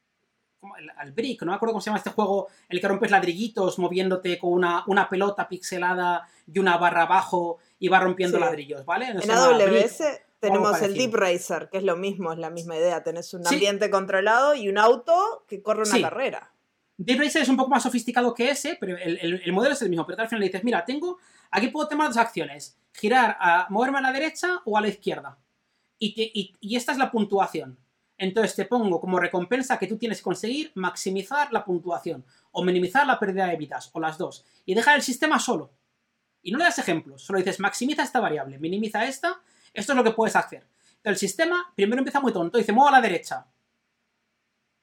al, al Brick, no me acuerdo cómo se llama este juego, el que rompes ladrillitos moviéndote con una, una pelota pixelada y una barra abajo y va rompiendo Sí. ladrillos, ¿vale? No En. AWS tenemos el. Deep Racer, que es lo mismo, es la misma idea. Tenés un Sí. ambiente controlado y un auto que corre una Sí. carrera. Deep Racer es un poco más sofisticado que ese, pero el, el- el modelo es el mismo. Pero al final le dices, mira, tengo, aquí puedo tomar dos acciones. Girar a moverme a la derecha o a la izquierda. Y, te- y- y esta es la puntuación. Entonces te pongo como recompensa que tú tienes que conseguir maximizar la puntuación o minimizar la pérdida de vidas, o las dos. Y dejar el sistema solo. Y no le das ejemplos, solo dices maximiza esta variable, minimiza esta, esto es lo que puedes hacer. El sistema primero empieza muy tonto, dice muevo a la derecha.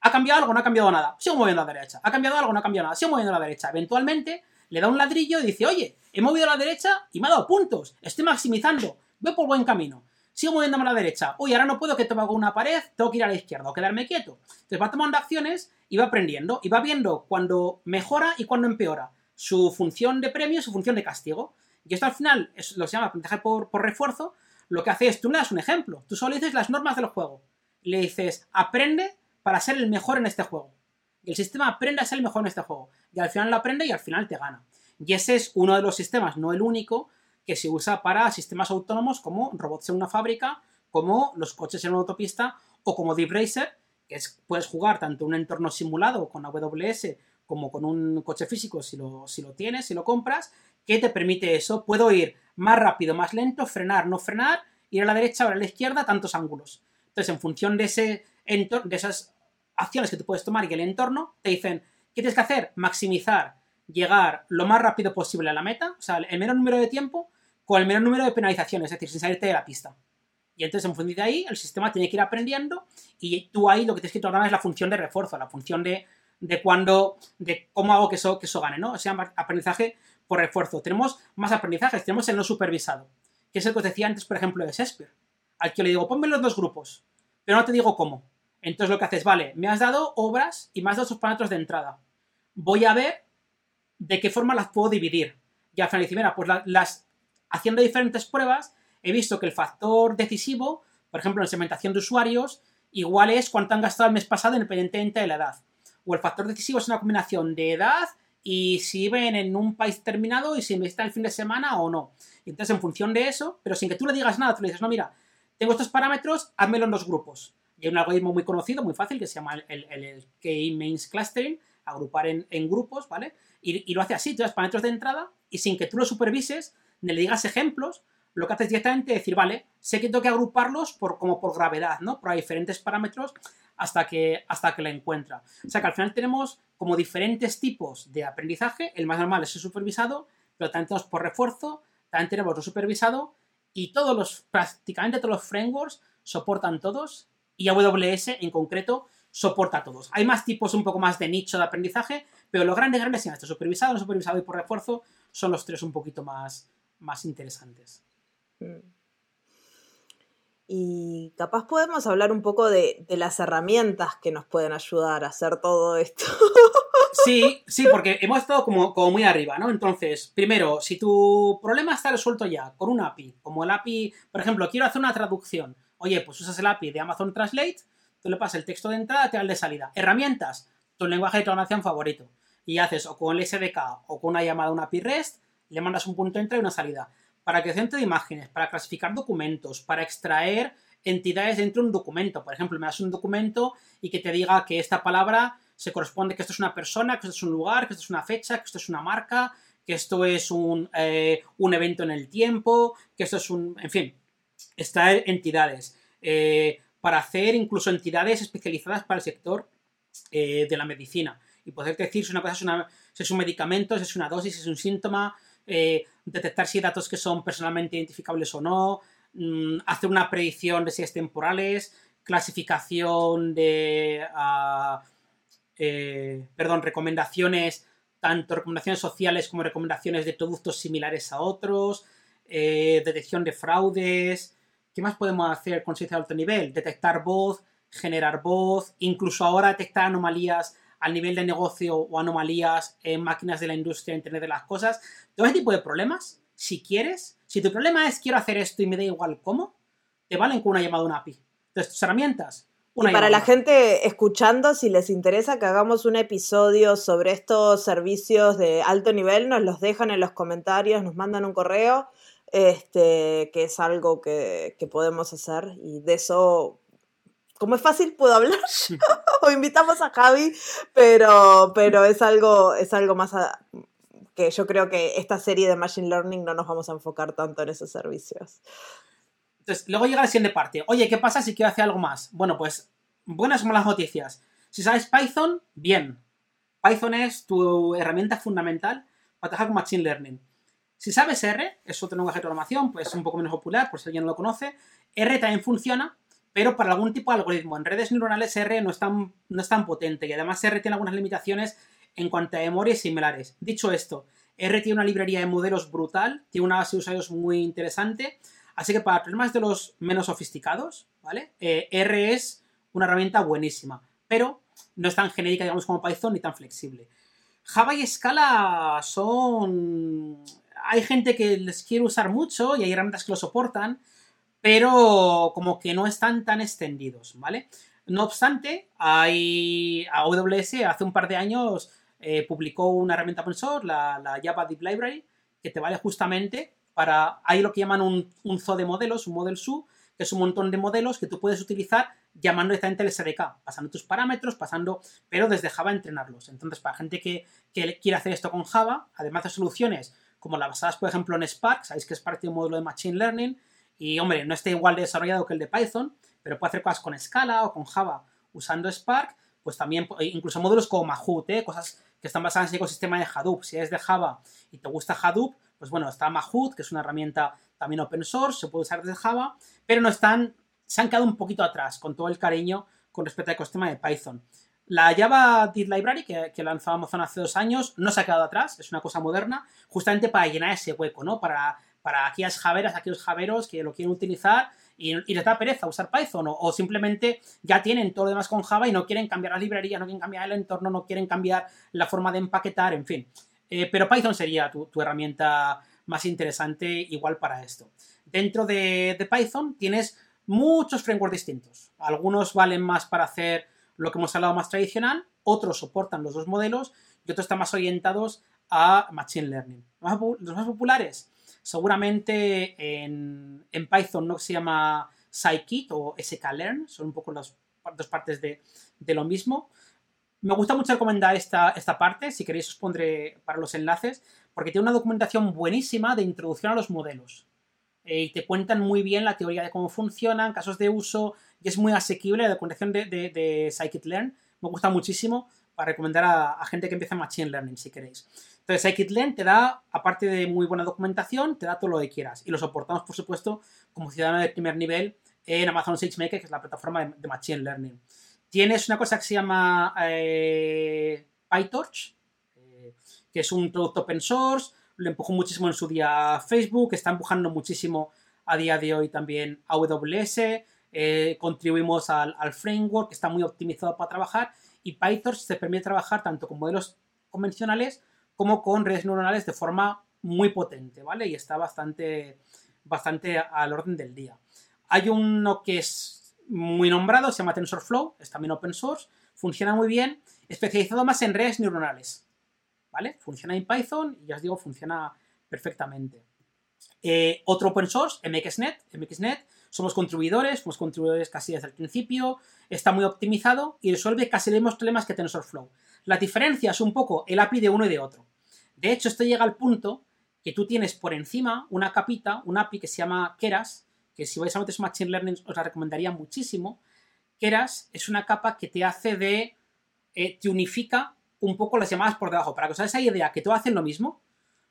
¿Ha cambiado algo? No ha cambiado nada. Sigo moviendo a la derecha. ¿Ha cambiado algo? No ha cambiado nada. Sigo moviendo a la derecha. Eventualmente le da un ladrillo y dice, oye, he movido a la derecha y me ha dado puntos. Estoy maximizando. Voy por buen camino. Sigo moviéndome a la derecha. Oye, ahora no puedo que toque una pared, tengo que ir a la izquierda o quedarme quieto. Entonces va tomando acciones y va aprendiendo. Y va viendo cuando mejora y cuando empeora su función de premio su función de castigo. Y esto al final lo se llama aprendizaje por refuerzo. Lo que hace es, tú le das un ejemplo. Tú solo dices las normas del juego. Le dices, aprende para ser el mejor en este juego. Y el sistema aprende a ser el mejor en este juego. Y al final lo aprende y al final te gana. Y ese es uno de los sistemas, no el único, que se usa para sistemas autónomos como robots en una fábrica, como los coches en una autopista o como Deep Racer, que es, puedes jugar tanto un entorno simulado con AWS como con un coche físico si lo, si lo tienes, si lo compras, que te permite eso. Puedo ir más rápido, más lento, frenar, no frenar, ir a la derecha o a la izquierda, tantos ángulos. Entonces, en función de, ese de esas acciones que tú puedes tomar y el entorno, te dicen, ¿qué tienes que hacer? Maximizar, llegar lo más rápido posible a la meta, o sea, el menor número de tiempo con el menor número de penalizaciones, es decir, sin salirte de la pista. Y entonces, en función de ahí, el sistema tiene que ir aprendiendo y tú ahí lo que tienes que programar es la función de refuerzo, la función de, de cuándo, de cómo hago que eso, que eso gane, ¿no? O sea, aprendizaje por refuerzo. Tenemos más aprendizajes, tenemos el no supervisado, que es el que os decía antes, por ejemplo, de Shakespeare, al que le digo, ponme los dos grupos, pero no te digo cómo. Entonces lo que haces, vale, me has dado obras y me has dado sus parámetros de entrada. Voy a ver de qué forma las puedo dividir. Y al final dice, mira, pues la- las haciendo diferentes pruebas, he visto que el factor decisivo, por ejemplo, en segmentación de usuarios, igual es cuánto han gastado el mes pasado independientemente de la edad. O el factor decisivo es una combinación de edad y si viven en un país determinado y si me está el fin de semana o no. Entonces, en función de eso, pero sin que tú le digas nada, tú le dices, no, mira, tengo estos parámetros, házmelo en dos grupos. Y hay un algoritmo muy conocido, muy fácil, que se llama el, el, K-Mains Clustering, agrupar en, en grupos, ¿vale? Y, y, lo hace así, tú das parámetros de entrada y sin que tú lo supervises, ni le digas ejemplos, lo que haces directamente es decir, vale, sé que tengo que agruparlos por, como por gravedad, ¿no? Por diferentes parámetros hasta que, hasta que la encuentra. O sea que al final tenemos como diferentes tipos de aprendizaje. El más normal es el supervisado, pero también tenemos por refuerzo, también tenemos lo supervisado y todos los, prácticamente todos los frameworks soportan todos y AWS en concreto soporta a todos. Hay más tipos un poco más de nicho de aprendizaje, pero los grandes, grandes son estos, supervisado, no supervisado y por refuerzo, son los tres un poquito más, más interesantes. Y capaz podemos hablar un poco de, las herramientas que nos pueden ayudar a hacer todo esto. Sí, sí, porque hemos estado como, como, muy arriba, ¿no? Entonces, primero, si tu problema está resuelto ya con un API, como el API, por ejemplo, quiero hacer una traducción, oye, pues usas el API de Amazon Translate, tú le pasas el texto de entrada, te da el de salida. Herramientas, tu lenguaje de programación favorito. Y haces o con el SDK o con una llamada a una API REST, le mandas un punto de entrada y una salida para creación de imágenes, para clasificar documentos, para extraer entidades dentro de un documento. Por ejemplo, me das un documento y que te diga que esta palabra se corresponde, que esto es una persona, que esto es un lugar, que esto es una fecha, que esto es una marca, que esto es un, eh, evento en el tiempo, que esto es un... En fin, extraer entidades. Eh, para hacer incluso entidades especializadas para el sector eh, de la medicina. Y poder decir si una cosa es, una, si es un medicamento, si es una dosis, si es un síntoma, detectar si hay datos que son personalmente identificables o no, mm, hacer una predicción de es temporales, clasificación de, ah, eh, perdón, recomendaciones, tanto recomendaciones sociales como recomendaciones de productos similares a otros, eh, detección de fraudes. ¿Qué más podemos hacer con servicio de alto nivel? Detectar voz, generar voz, incluso ahora detectar anomalías al nivel de negocio o anomalías en máquinas de la industria, Internet de las cosas. Todo ese tipo de problemas, si quieres, si tu problema es quiero hacer esto y me da igual cómo, te valen con una llamada a una API. Entonces, tus herramientas. y para la gente escuchando, si les interesa que hagamos un episodio sobre estos servicios de alto nivel, nos los dejan en los comentarios, nos mandan un correo, este, que es algo que, que podemos hacer y de eso como es fácil, puedo hablar. o invitamos a Javi, pero, pero es algo, es algo más que yo creo que esta serie de Machine Learning no nos vamos a enfocar tanto en esos servicios. Entonces, luego llega la siguiente parte. Oye, ¿qué pasa si quiero hacer algo más? Bueno, pues buenas o malas noticias. Si sabes Python, bien. Python es tu herramienta fundamental para trabajar con Machine Learning. Si sabes R, es otro lenguaje de programación, pues es un poco menos popular, por si alguien no lo conoce. R también funciona, pero para algún tipo de algoritmo. En redes neuronales R no es tan, no es tan potente y además R tiene algunas limitaciones en cuanto a memorias similares. Dicho esto, R tiene una librería de modelos brutal, tiene una base de usuarios muy interesante, así que para problemas de los menos sofisticados, ¿vale? Eh, R es una herramienta buenísima, pero no es tan genérica, digamos, como Python ni tan flexible. Java y Scala son... Hay gente que les quiere usar mucho y hay herramientas que lo soportan, pero como que no están tan extendidos, ¿vale? No obstante, hay AWS hace un par de años eh, publicó una herramienta open source, la, Java Deep Library, que te vale justamente para, hay lo que llaman un, zoo de modelos, un model zoo, que es un montón de modelos que tú puedes utilizar llamando directamente el SDK, pasando tus parámetros, pasando, pero desde Java entrenarlos. Entonces, para gente que, que quiere hacer esto con Java, además de soluciones como las basadas, por ejemplo, en Spark, sabéis que Spark tiene un módulo de Machine Learning, y hombre, no está igual de desarrollado que el de Python, pero puede hacer cosas con Scala o con Java usando Spark, pues también, incluso módulos como Mahout, ¿eh? cosas que están basadas en el ecosistema de Hadoop. Si es de Java y te gusta Hadoop, pues bueno, está Mahout, que es una herramienta también open source, se puede usar desde Java, pero no están, se han quedado un poquito atrás con todo el cariño con respecto al ecosistema de Python. La Java Deep Library, que, que lanzó Amazon hace dos años, no se ha quedado atrás, es una cosa moderna, justamente para llenar ese hueco, ¿no? Para para aquellas javeras, aquellos javeros que lo quieren utilizar y, les da pereza usar Python o, simplemente ya tienen todo lo demás con Java y no quieren cambiar la librería, no quieren cambiar el entorno, no quieren cambiar la forma de empaquetar, en fin. Eh, pero Python sería tu, herramienta más interesante igual para esto. Dentro de, de Python tienes muchos frameworks distintos. Algunos valen más para hacer lo que hemos hablado más tradicional, otros soportan los dos modelos y otros están más orientados a Machine Learning. Los más populares, Seguramente en, Python no se llama scikit o sklearn, son un poco las dos partes de, lo mismo. Me gusta mucho recomendar esta, esta parte, si queréis os pondré para los enlaces, porque tiene una documentación buenísima de introducción a los modelos. Eh, y te cuentan muy bien la teoría de cómo funcionan, casos de uso, y es muy asequible la documentación de, de, scikit-learn. Me gusta muchísimo para recomendar a, gente que empieza Machine Learning, si queréis. Entonces, scikit-learn te da, aparte de muy buena documentación, te da todo lo que quieras. Y lo soportamos, por supuesto, como ciudadano de primer nivel en Amazon SageMaker, que es la plataforma de, Machine Learning. Tienes una cosa que se llama eh, PyTorch, eh, que es un producto open source, lo empujó muchísimo en su día Facebook, está empujando muchísimo a día de hoy también AWS, eh, contribuimos al, framework que está muy optimizado para trabajar y PyTorch te permite trabajar tanto con modelos convencionales como con redes neuronales de forma muy potente, ¿vale? Y está bastante, bastante al orden del día. Hay uno que es muy nombrado, se llama TensorFlow, es también open source, funciona muy bien, especializado más en redes neuronales, ¿vale? Funciona en Python y ya os digo, funciona perfectamente. Eh, otro open source, MXNet, MXNet, somos contribuidores, somos contribuidores casi desde el principio, está muy optimizado y resuelve casi los mismos problemas que TensorFlow. La diferencia es un poco el API de uno y de otro. De hecho, esto llega al punto que tú tienes por encima una capita, un API que se llama Keras, que si vais a meter Machine Learning os la recomendaría muchísimo. Keras es una capa que te hace de... Eh, te unifica un poco las llamadas por debajo. Para que os hagáis esa idea que todos hacen lo mismo,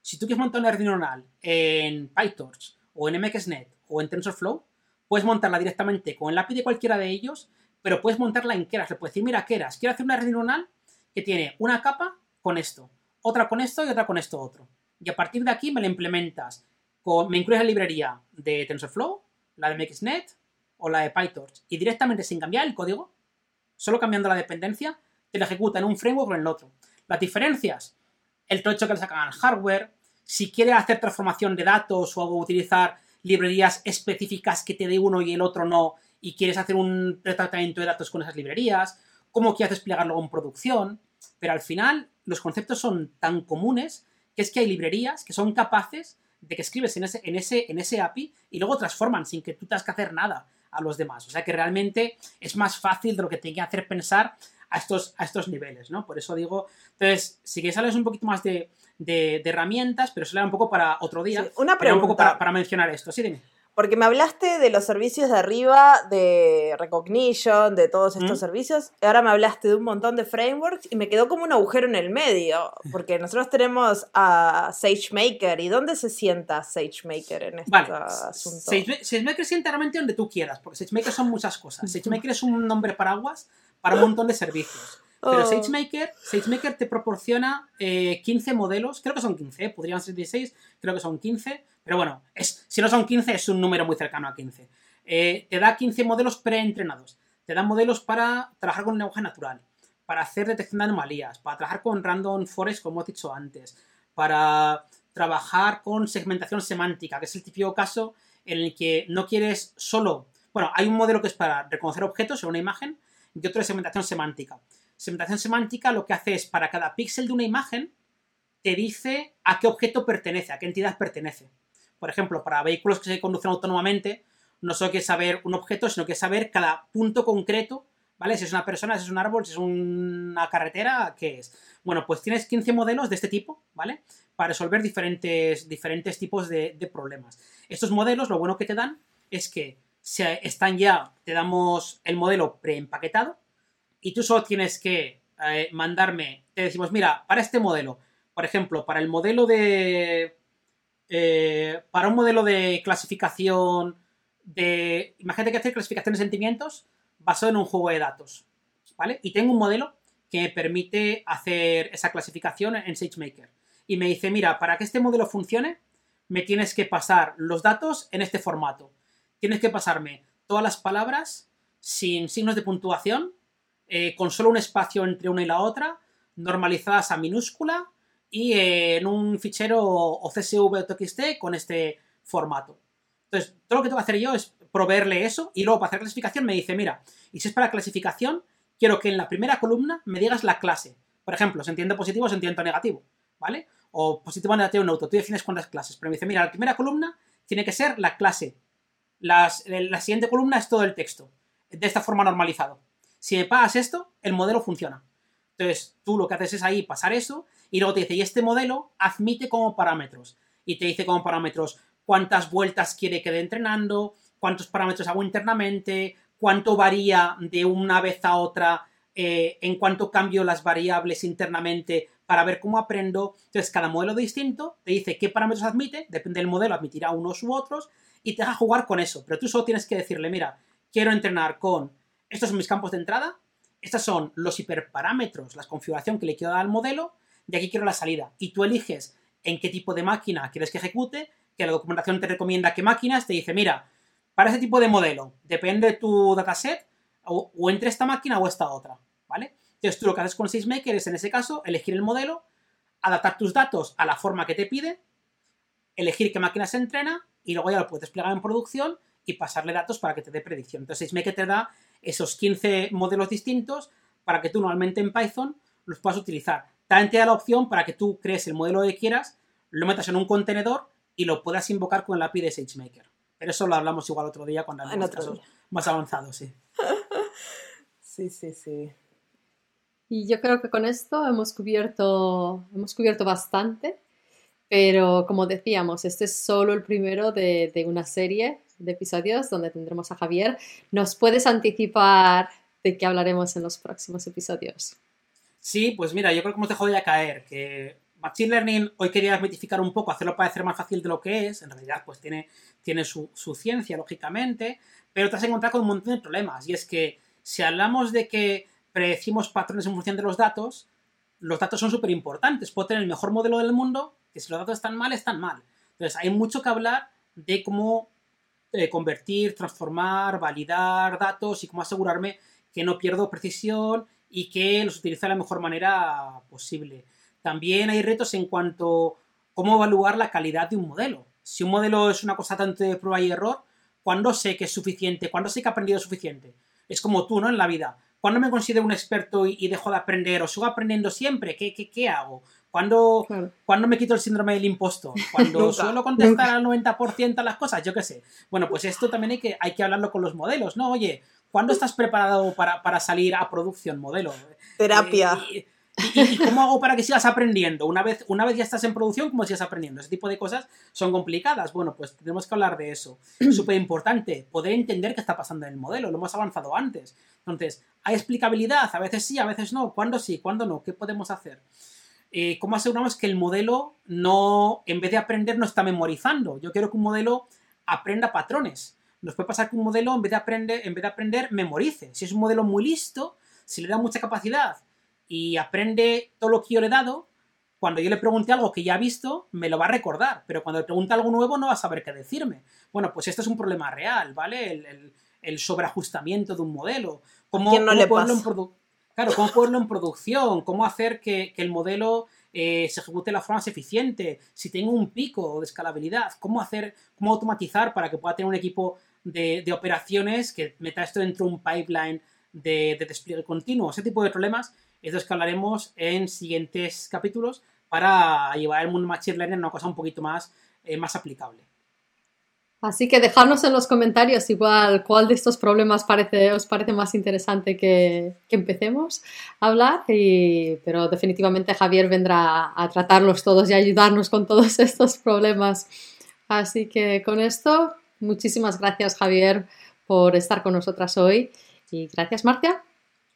si tú quieres montar una red neuronal en PyTorch o en MXNet o en TensorFlow, puedes montarla directamente con el API de cualquiera de ellos, pero puedes montarla en Keras. Le puedes decir, mira, Keras, quiero hacer una red neuronal que tiene una capa con esto, otra con esto y otra con esto otro. Y a partir de aquí me la implementas. Con, me incluyes la librería de TensorFlow, la de MXNet o la de PyTorch. Y directamente sin cambiar el código, solo cambiando la dependencia, te la ejecuta en un framework o en el otro. Las diferencias, el trocho que le sacan al hardware, si quiere hacer transformación de datos o utilizar librerías específicas que te dé uno y el otro no, y quieres hacer un tratamiento de datos con esas librerías, cómo quieres desplegarlo en producción, pero al final los conceptos son tan comunes que es que hay librerías que son capaces de que escribes en ese, en ese, en ese API y luego transforman sin que tú tengas que hacer nada a los demás. O sea que realmente es más fácil de lo que te que hacer pensar a estos, a estos niveles, ¿no? Por eso digo, entonces, si quieres hablar un poquito más de, de, herramientas, pero eso le da un poco para otro día. una pregunta. Un poco para, para, mencionar esto, sí, dime. Porque me hablaste de los servicios de arriba, de Recognition, de todos estos servicios. Ahora me hablaste de un montón de frameworks y me quedó como un agujero en el medio. Porque nosotros tenemos a SageMaker. ¿Y dónde se sienta SageMaker en este asunto? SageMaker sienta realmente donde tú quieras, porque SageMaker son muchas cosas. SageMaker es un nombre paraguas para un montón de servicios. Pero oh. SageMaker, SageMaker te proporciona 15 eh, modelos, creo que son 15, podrían ser 16, creo que son 15, pero bueno, es, si no son 15 es un número muy cercano a 15. Eh, te da 15 modelos preentrenados, te da modelos para trabajar con lenguaje natural, para hacer detección de anomalías, para trabajar con random forest, como he dicho antes, para trabajar con segmentación semántica, que es el típico caso en el que no quieres solo... Bueno, hay un modelo que es para reconocer objetos en una imagen y otro de segmentación semántica. Segmentación semántica lo que hace es para cada píxel de una imagen te dice a qué objeto pertenece, a qué entidad pertenece. Por ejemplo, para vehículos que se conducen autónomamente, no solo que saber un objeto, sino que saber cada punto concreto, ¿vale? Si es una persona, si es un árbol, si es una carretera, ¿qué es? Bueno, pues tienes 15 modelos de este tipo, ¿vale? Para resolver diferentes, diferentes tipos de, problemas. Estos modelos, lo bueno que te dan es que se, están ya, te damos el modelo preempaquetado, y tú solo tienes que eh, mandarme, te decimos, mira, para este modelo, por ejemplo, para el modelo de... Eh, para un modelo de clasificación de... Imagínate que hacer clasificación de sentimientos basado en un juego de datos, ¿vale? Y tengo un modelo que me permite hacer esa clasificación en SageMaker. Y me dice, mira, para que este modelo funcione, me tienes que pasar los datos en este formato. Tienes que pasarme todas las palabras sin signos de puntuación eh, con solo un espacio entre una y la otra, normalizadas a minúscula y en un fichero o CSV o TXT con este formato. Entonces, todo lo que tengo que hacer yo es proveerle eso y luego para hacer clasificación me dice, mira, y si es para clasificación, quiero que en la primera columna me digas la clase. Por ejemplo, se entiende positivo, se entiende negativo, ¿vale? O positivo, negativo, neutro. Tú defines cuántas clases. Pero me dice, mira, la primera columna tiene que ser la clase. la siguiente columna es todo el texto. De esta forma normalizado. Si me pagas esto, el modelo funciona. Entonces, tú lo que haces es ahí pasar eso y luego te dice, y este modelo admite como parámetros. Y te dice como parámetros cuántas vueltas quiere que dé entrenando, cuántos parámetros hago internamente, cuánto varía de una vez a otra, eh, en cuánto cambio las variables internamente para ver cómo aprendo. Entonces, cada modelo distinto te dice qué parámetros admite, depende del modelo, admitirá unos u otros, y te deja jugar con eso. Pero tú solo tienes que decirle, mira, quiero entrenar con estos son mis campos de entrada, estos son los hiperparámetros, la configuración que le quiero dar al modelo, y aquí quiero la salida. Y tú eliges en qué tipo de máquina quieres que ejecute, que la documentación te recomienda qué máquinas, te dice, mira, para ese tipo de modelo, depende de tu dataset, o, o entre esta máquina o esta otra, ¿vale? Entonces tú lo que haces con SageMaker es, en ese caso, elegir el modelo, adaptar tus datos a la forma que te pide, elegir qué máquina se entrena y luego ya lo puedes desplegar en producción y pasarle datos para que te dé predicción. Entonces SageMaker te da esos 15 modelos distintos para que tú normalmente en Python los puedas utilizar. También te da la opción para que tú crees el modelo que quieras, lo metas en un contenedor y lo puedas invocar con el API de SageMaker. Pero eso lo hablamos igual otro día cuando hablamos casos más avanzados, sí. Sí, sí, sí. Y yo creo que con esto hemos cubierto, hemos cubierto bastante, pero como decíamos, este es solo el primero de, de una serie de episodios donde tendremos a Javier. ¿Nos puedes anticipar de qué hablaremos en los próximos episodios? Sí, pues mira, yo creo que hemos dejado ya caer que Machine Learning hoy quería desmitificar un poco, hacerlo parecer más fácil de lo que es. En realidad, pues tiene, tiene su, su ciencia, lógicamente, pero te has encontrado con un montón de problemas. Y es que si hablamos de que predecimos patrones en función de los datos, los datos son súper importantes. Puedo tener el mejor modelo del mundo, que si los datos están mal, están mal. Entonces, hay mucho que hablar de cómo eh, convertir, transformar, validar datos y cómo asegurarme que no pierdo precisión y que los utilizo de la mejor manera posible. También hay retos en cuanto a cómo evaluar la calidad de un modelo. Si un modelo es una cosa tanto de prueba y error, ¿cuándo sé que es suficiente? ¿Cuándo sé que he aprendido suficiente? Es como tú, ¿no? En la vida. ¿Cuándo me considero un experto y, dejo de aprender? ¿O sigo aprendiendo siempre? ¿Qué, qué, qué hago? ¿Cuándo, Claro. ¿Cuándo me quito el síndrome del impostor? Cuando Nunca, suelo contestar al 90% a las cosas, yo qué sé. Bueno, pues esto también hay que, hay que hablarlo con los modelos, ¿no? Oye, ¿cuándo estás preparado para, para salir a producción, modelo? Terapia. Eh, y, y- y cómo hago para que sigas aprendiendo? Una vez, una vez ya estás en producción, ¿cómo sigas aprendiendo? Ese tipo de cosas son complicadas. Bueno, pues tenemos que hablar de eso. Súper importante, poder entender qué está pasando en el modelo. Lo hemos avanzado antes. Entonces, ¿hay explicabilidad? A veces sí, a veces no. ¿Cuándo sí? ¿Cuándo no? ¿Qué podemos hacer? Eh, ¿Cómo aseguramos que el modelo no, en vez de aprender, no está memorizando? Yo quiero que un modelo aprenda patrones. Nos puede pasar que un modelo, en vez de aprender, en vez de aprender memorice. Si es un modelo muy listo, si le da mucha capacidad y aprende todo lo que yo le he dado, cuando yo le pregunte algo que ya ha visto, me lo va a recordar, pero cuando le pregunte algo nuevo no va a saber qué decirme. Bueno, pues esto es un problema real, ¿vale? El, el- el sobreajustamiento de un modelo. ¿Cómo, quién no cómo le ponerlo en pasa? produ- Claro, cómo ponerlo en producción, cómo hacer que, que el modelo eh, se ejecute de la forma más eficiente, si tengo un pico de escalabilidad, cómo hacer, cómo automatizar para que pueda tener un equipo de, de operaciones que meta esto dentro de un pipeline de, de despliegue continuo. Ese tipo de problemas es los que hablaremos en siguientes capítulos para llevar el mundo Machine Learning a una cosa un poquito más, eh, más aplicable. Así que dejadnos en los comentarios igual cuál de estos problemas parece, os parece más interesante que, empecemos a hablar, y- pero definitivamente Javier vendrá a tratarlos todos y ayudarnos con todos estos problemas. Así que con esto, muchísimas gracias Javier por estar con nosotras hoy y gracias Marcia.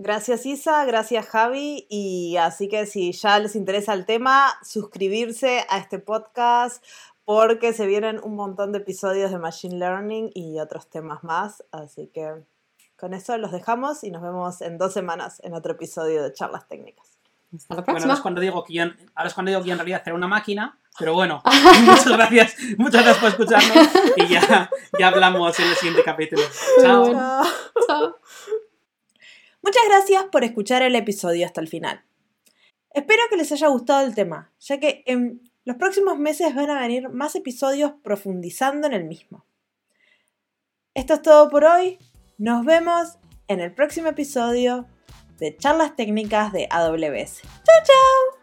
Gracias Isa, gracias Javi y así que si ya les interesa el tema, suscribirse a este podcast porque se vienen un montón de episodios de Machine Learning y otros temas más, así que con eso los dejamos y nos vemos en dos semanas en otro episodio de Charlas Técnicas. Hasta la Bueno, ahora próxima. es cuando digo que yo, en- ahora es cuando digo que yo en realidad era una máquina, pero bueno, muchas gracias, muchas gracias por escucharnos y ya, ya hablamos en el siguiente capítulo. Chao. Bueno. Chao. Chao. Muchas gracias por escuchar el episodio hasta el final. Espero que les haya gustado el tema, ya que en los próximos meses van a venir más episodios profundizando en el mismo. Esto es todo por hoy. Nos vemos en el próximo episodio de Charlas Técnicas de AWS. ¡Chao, chao!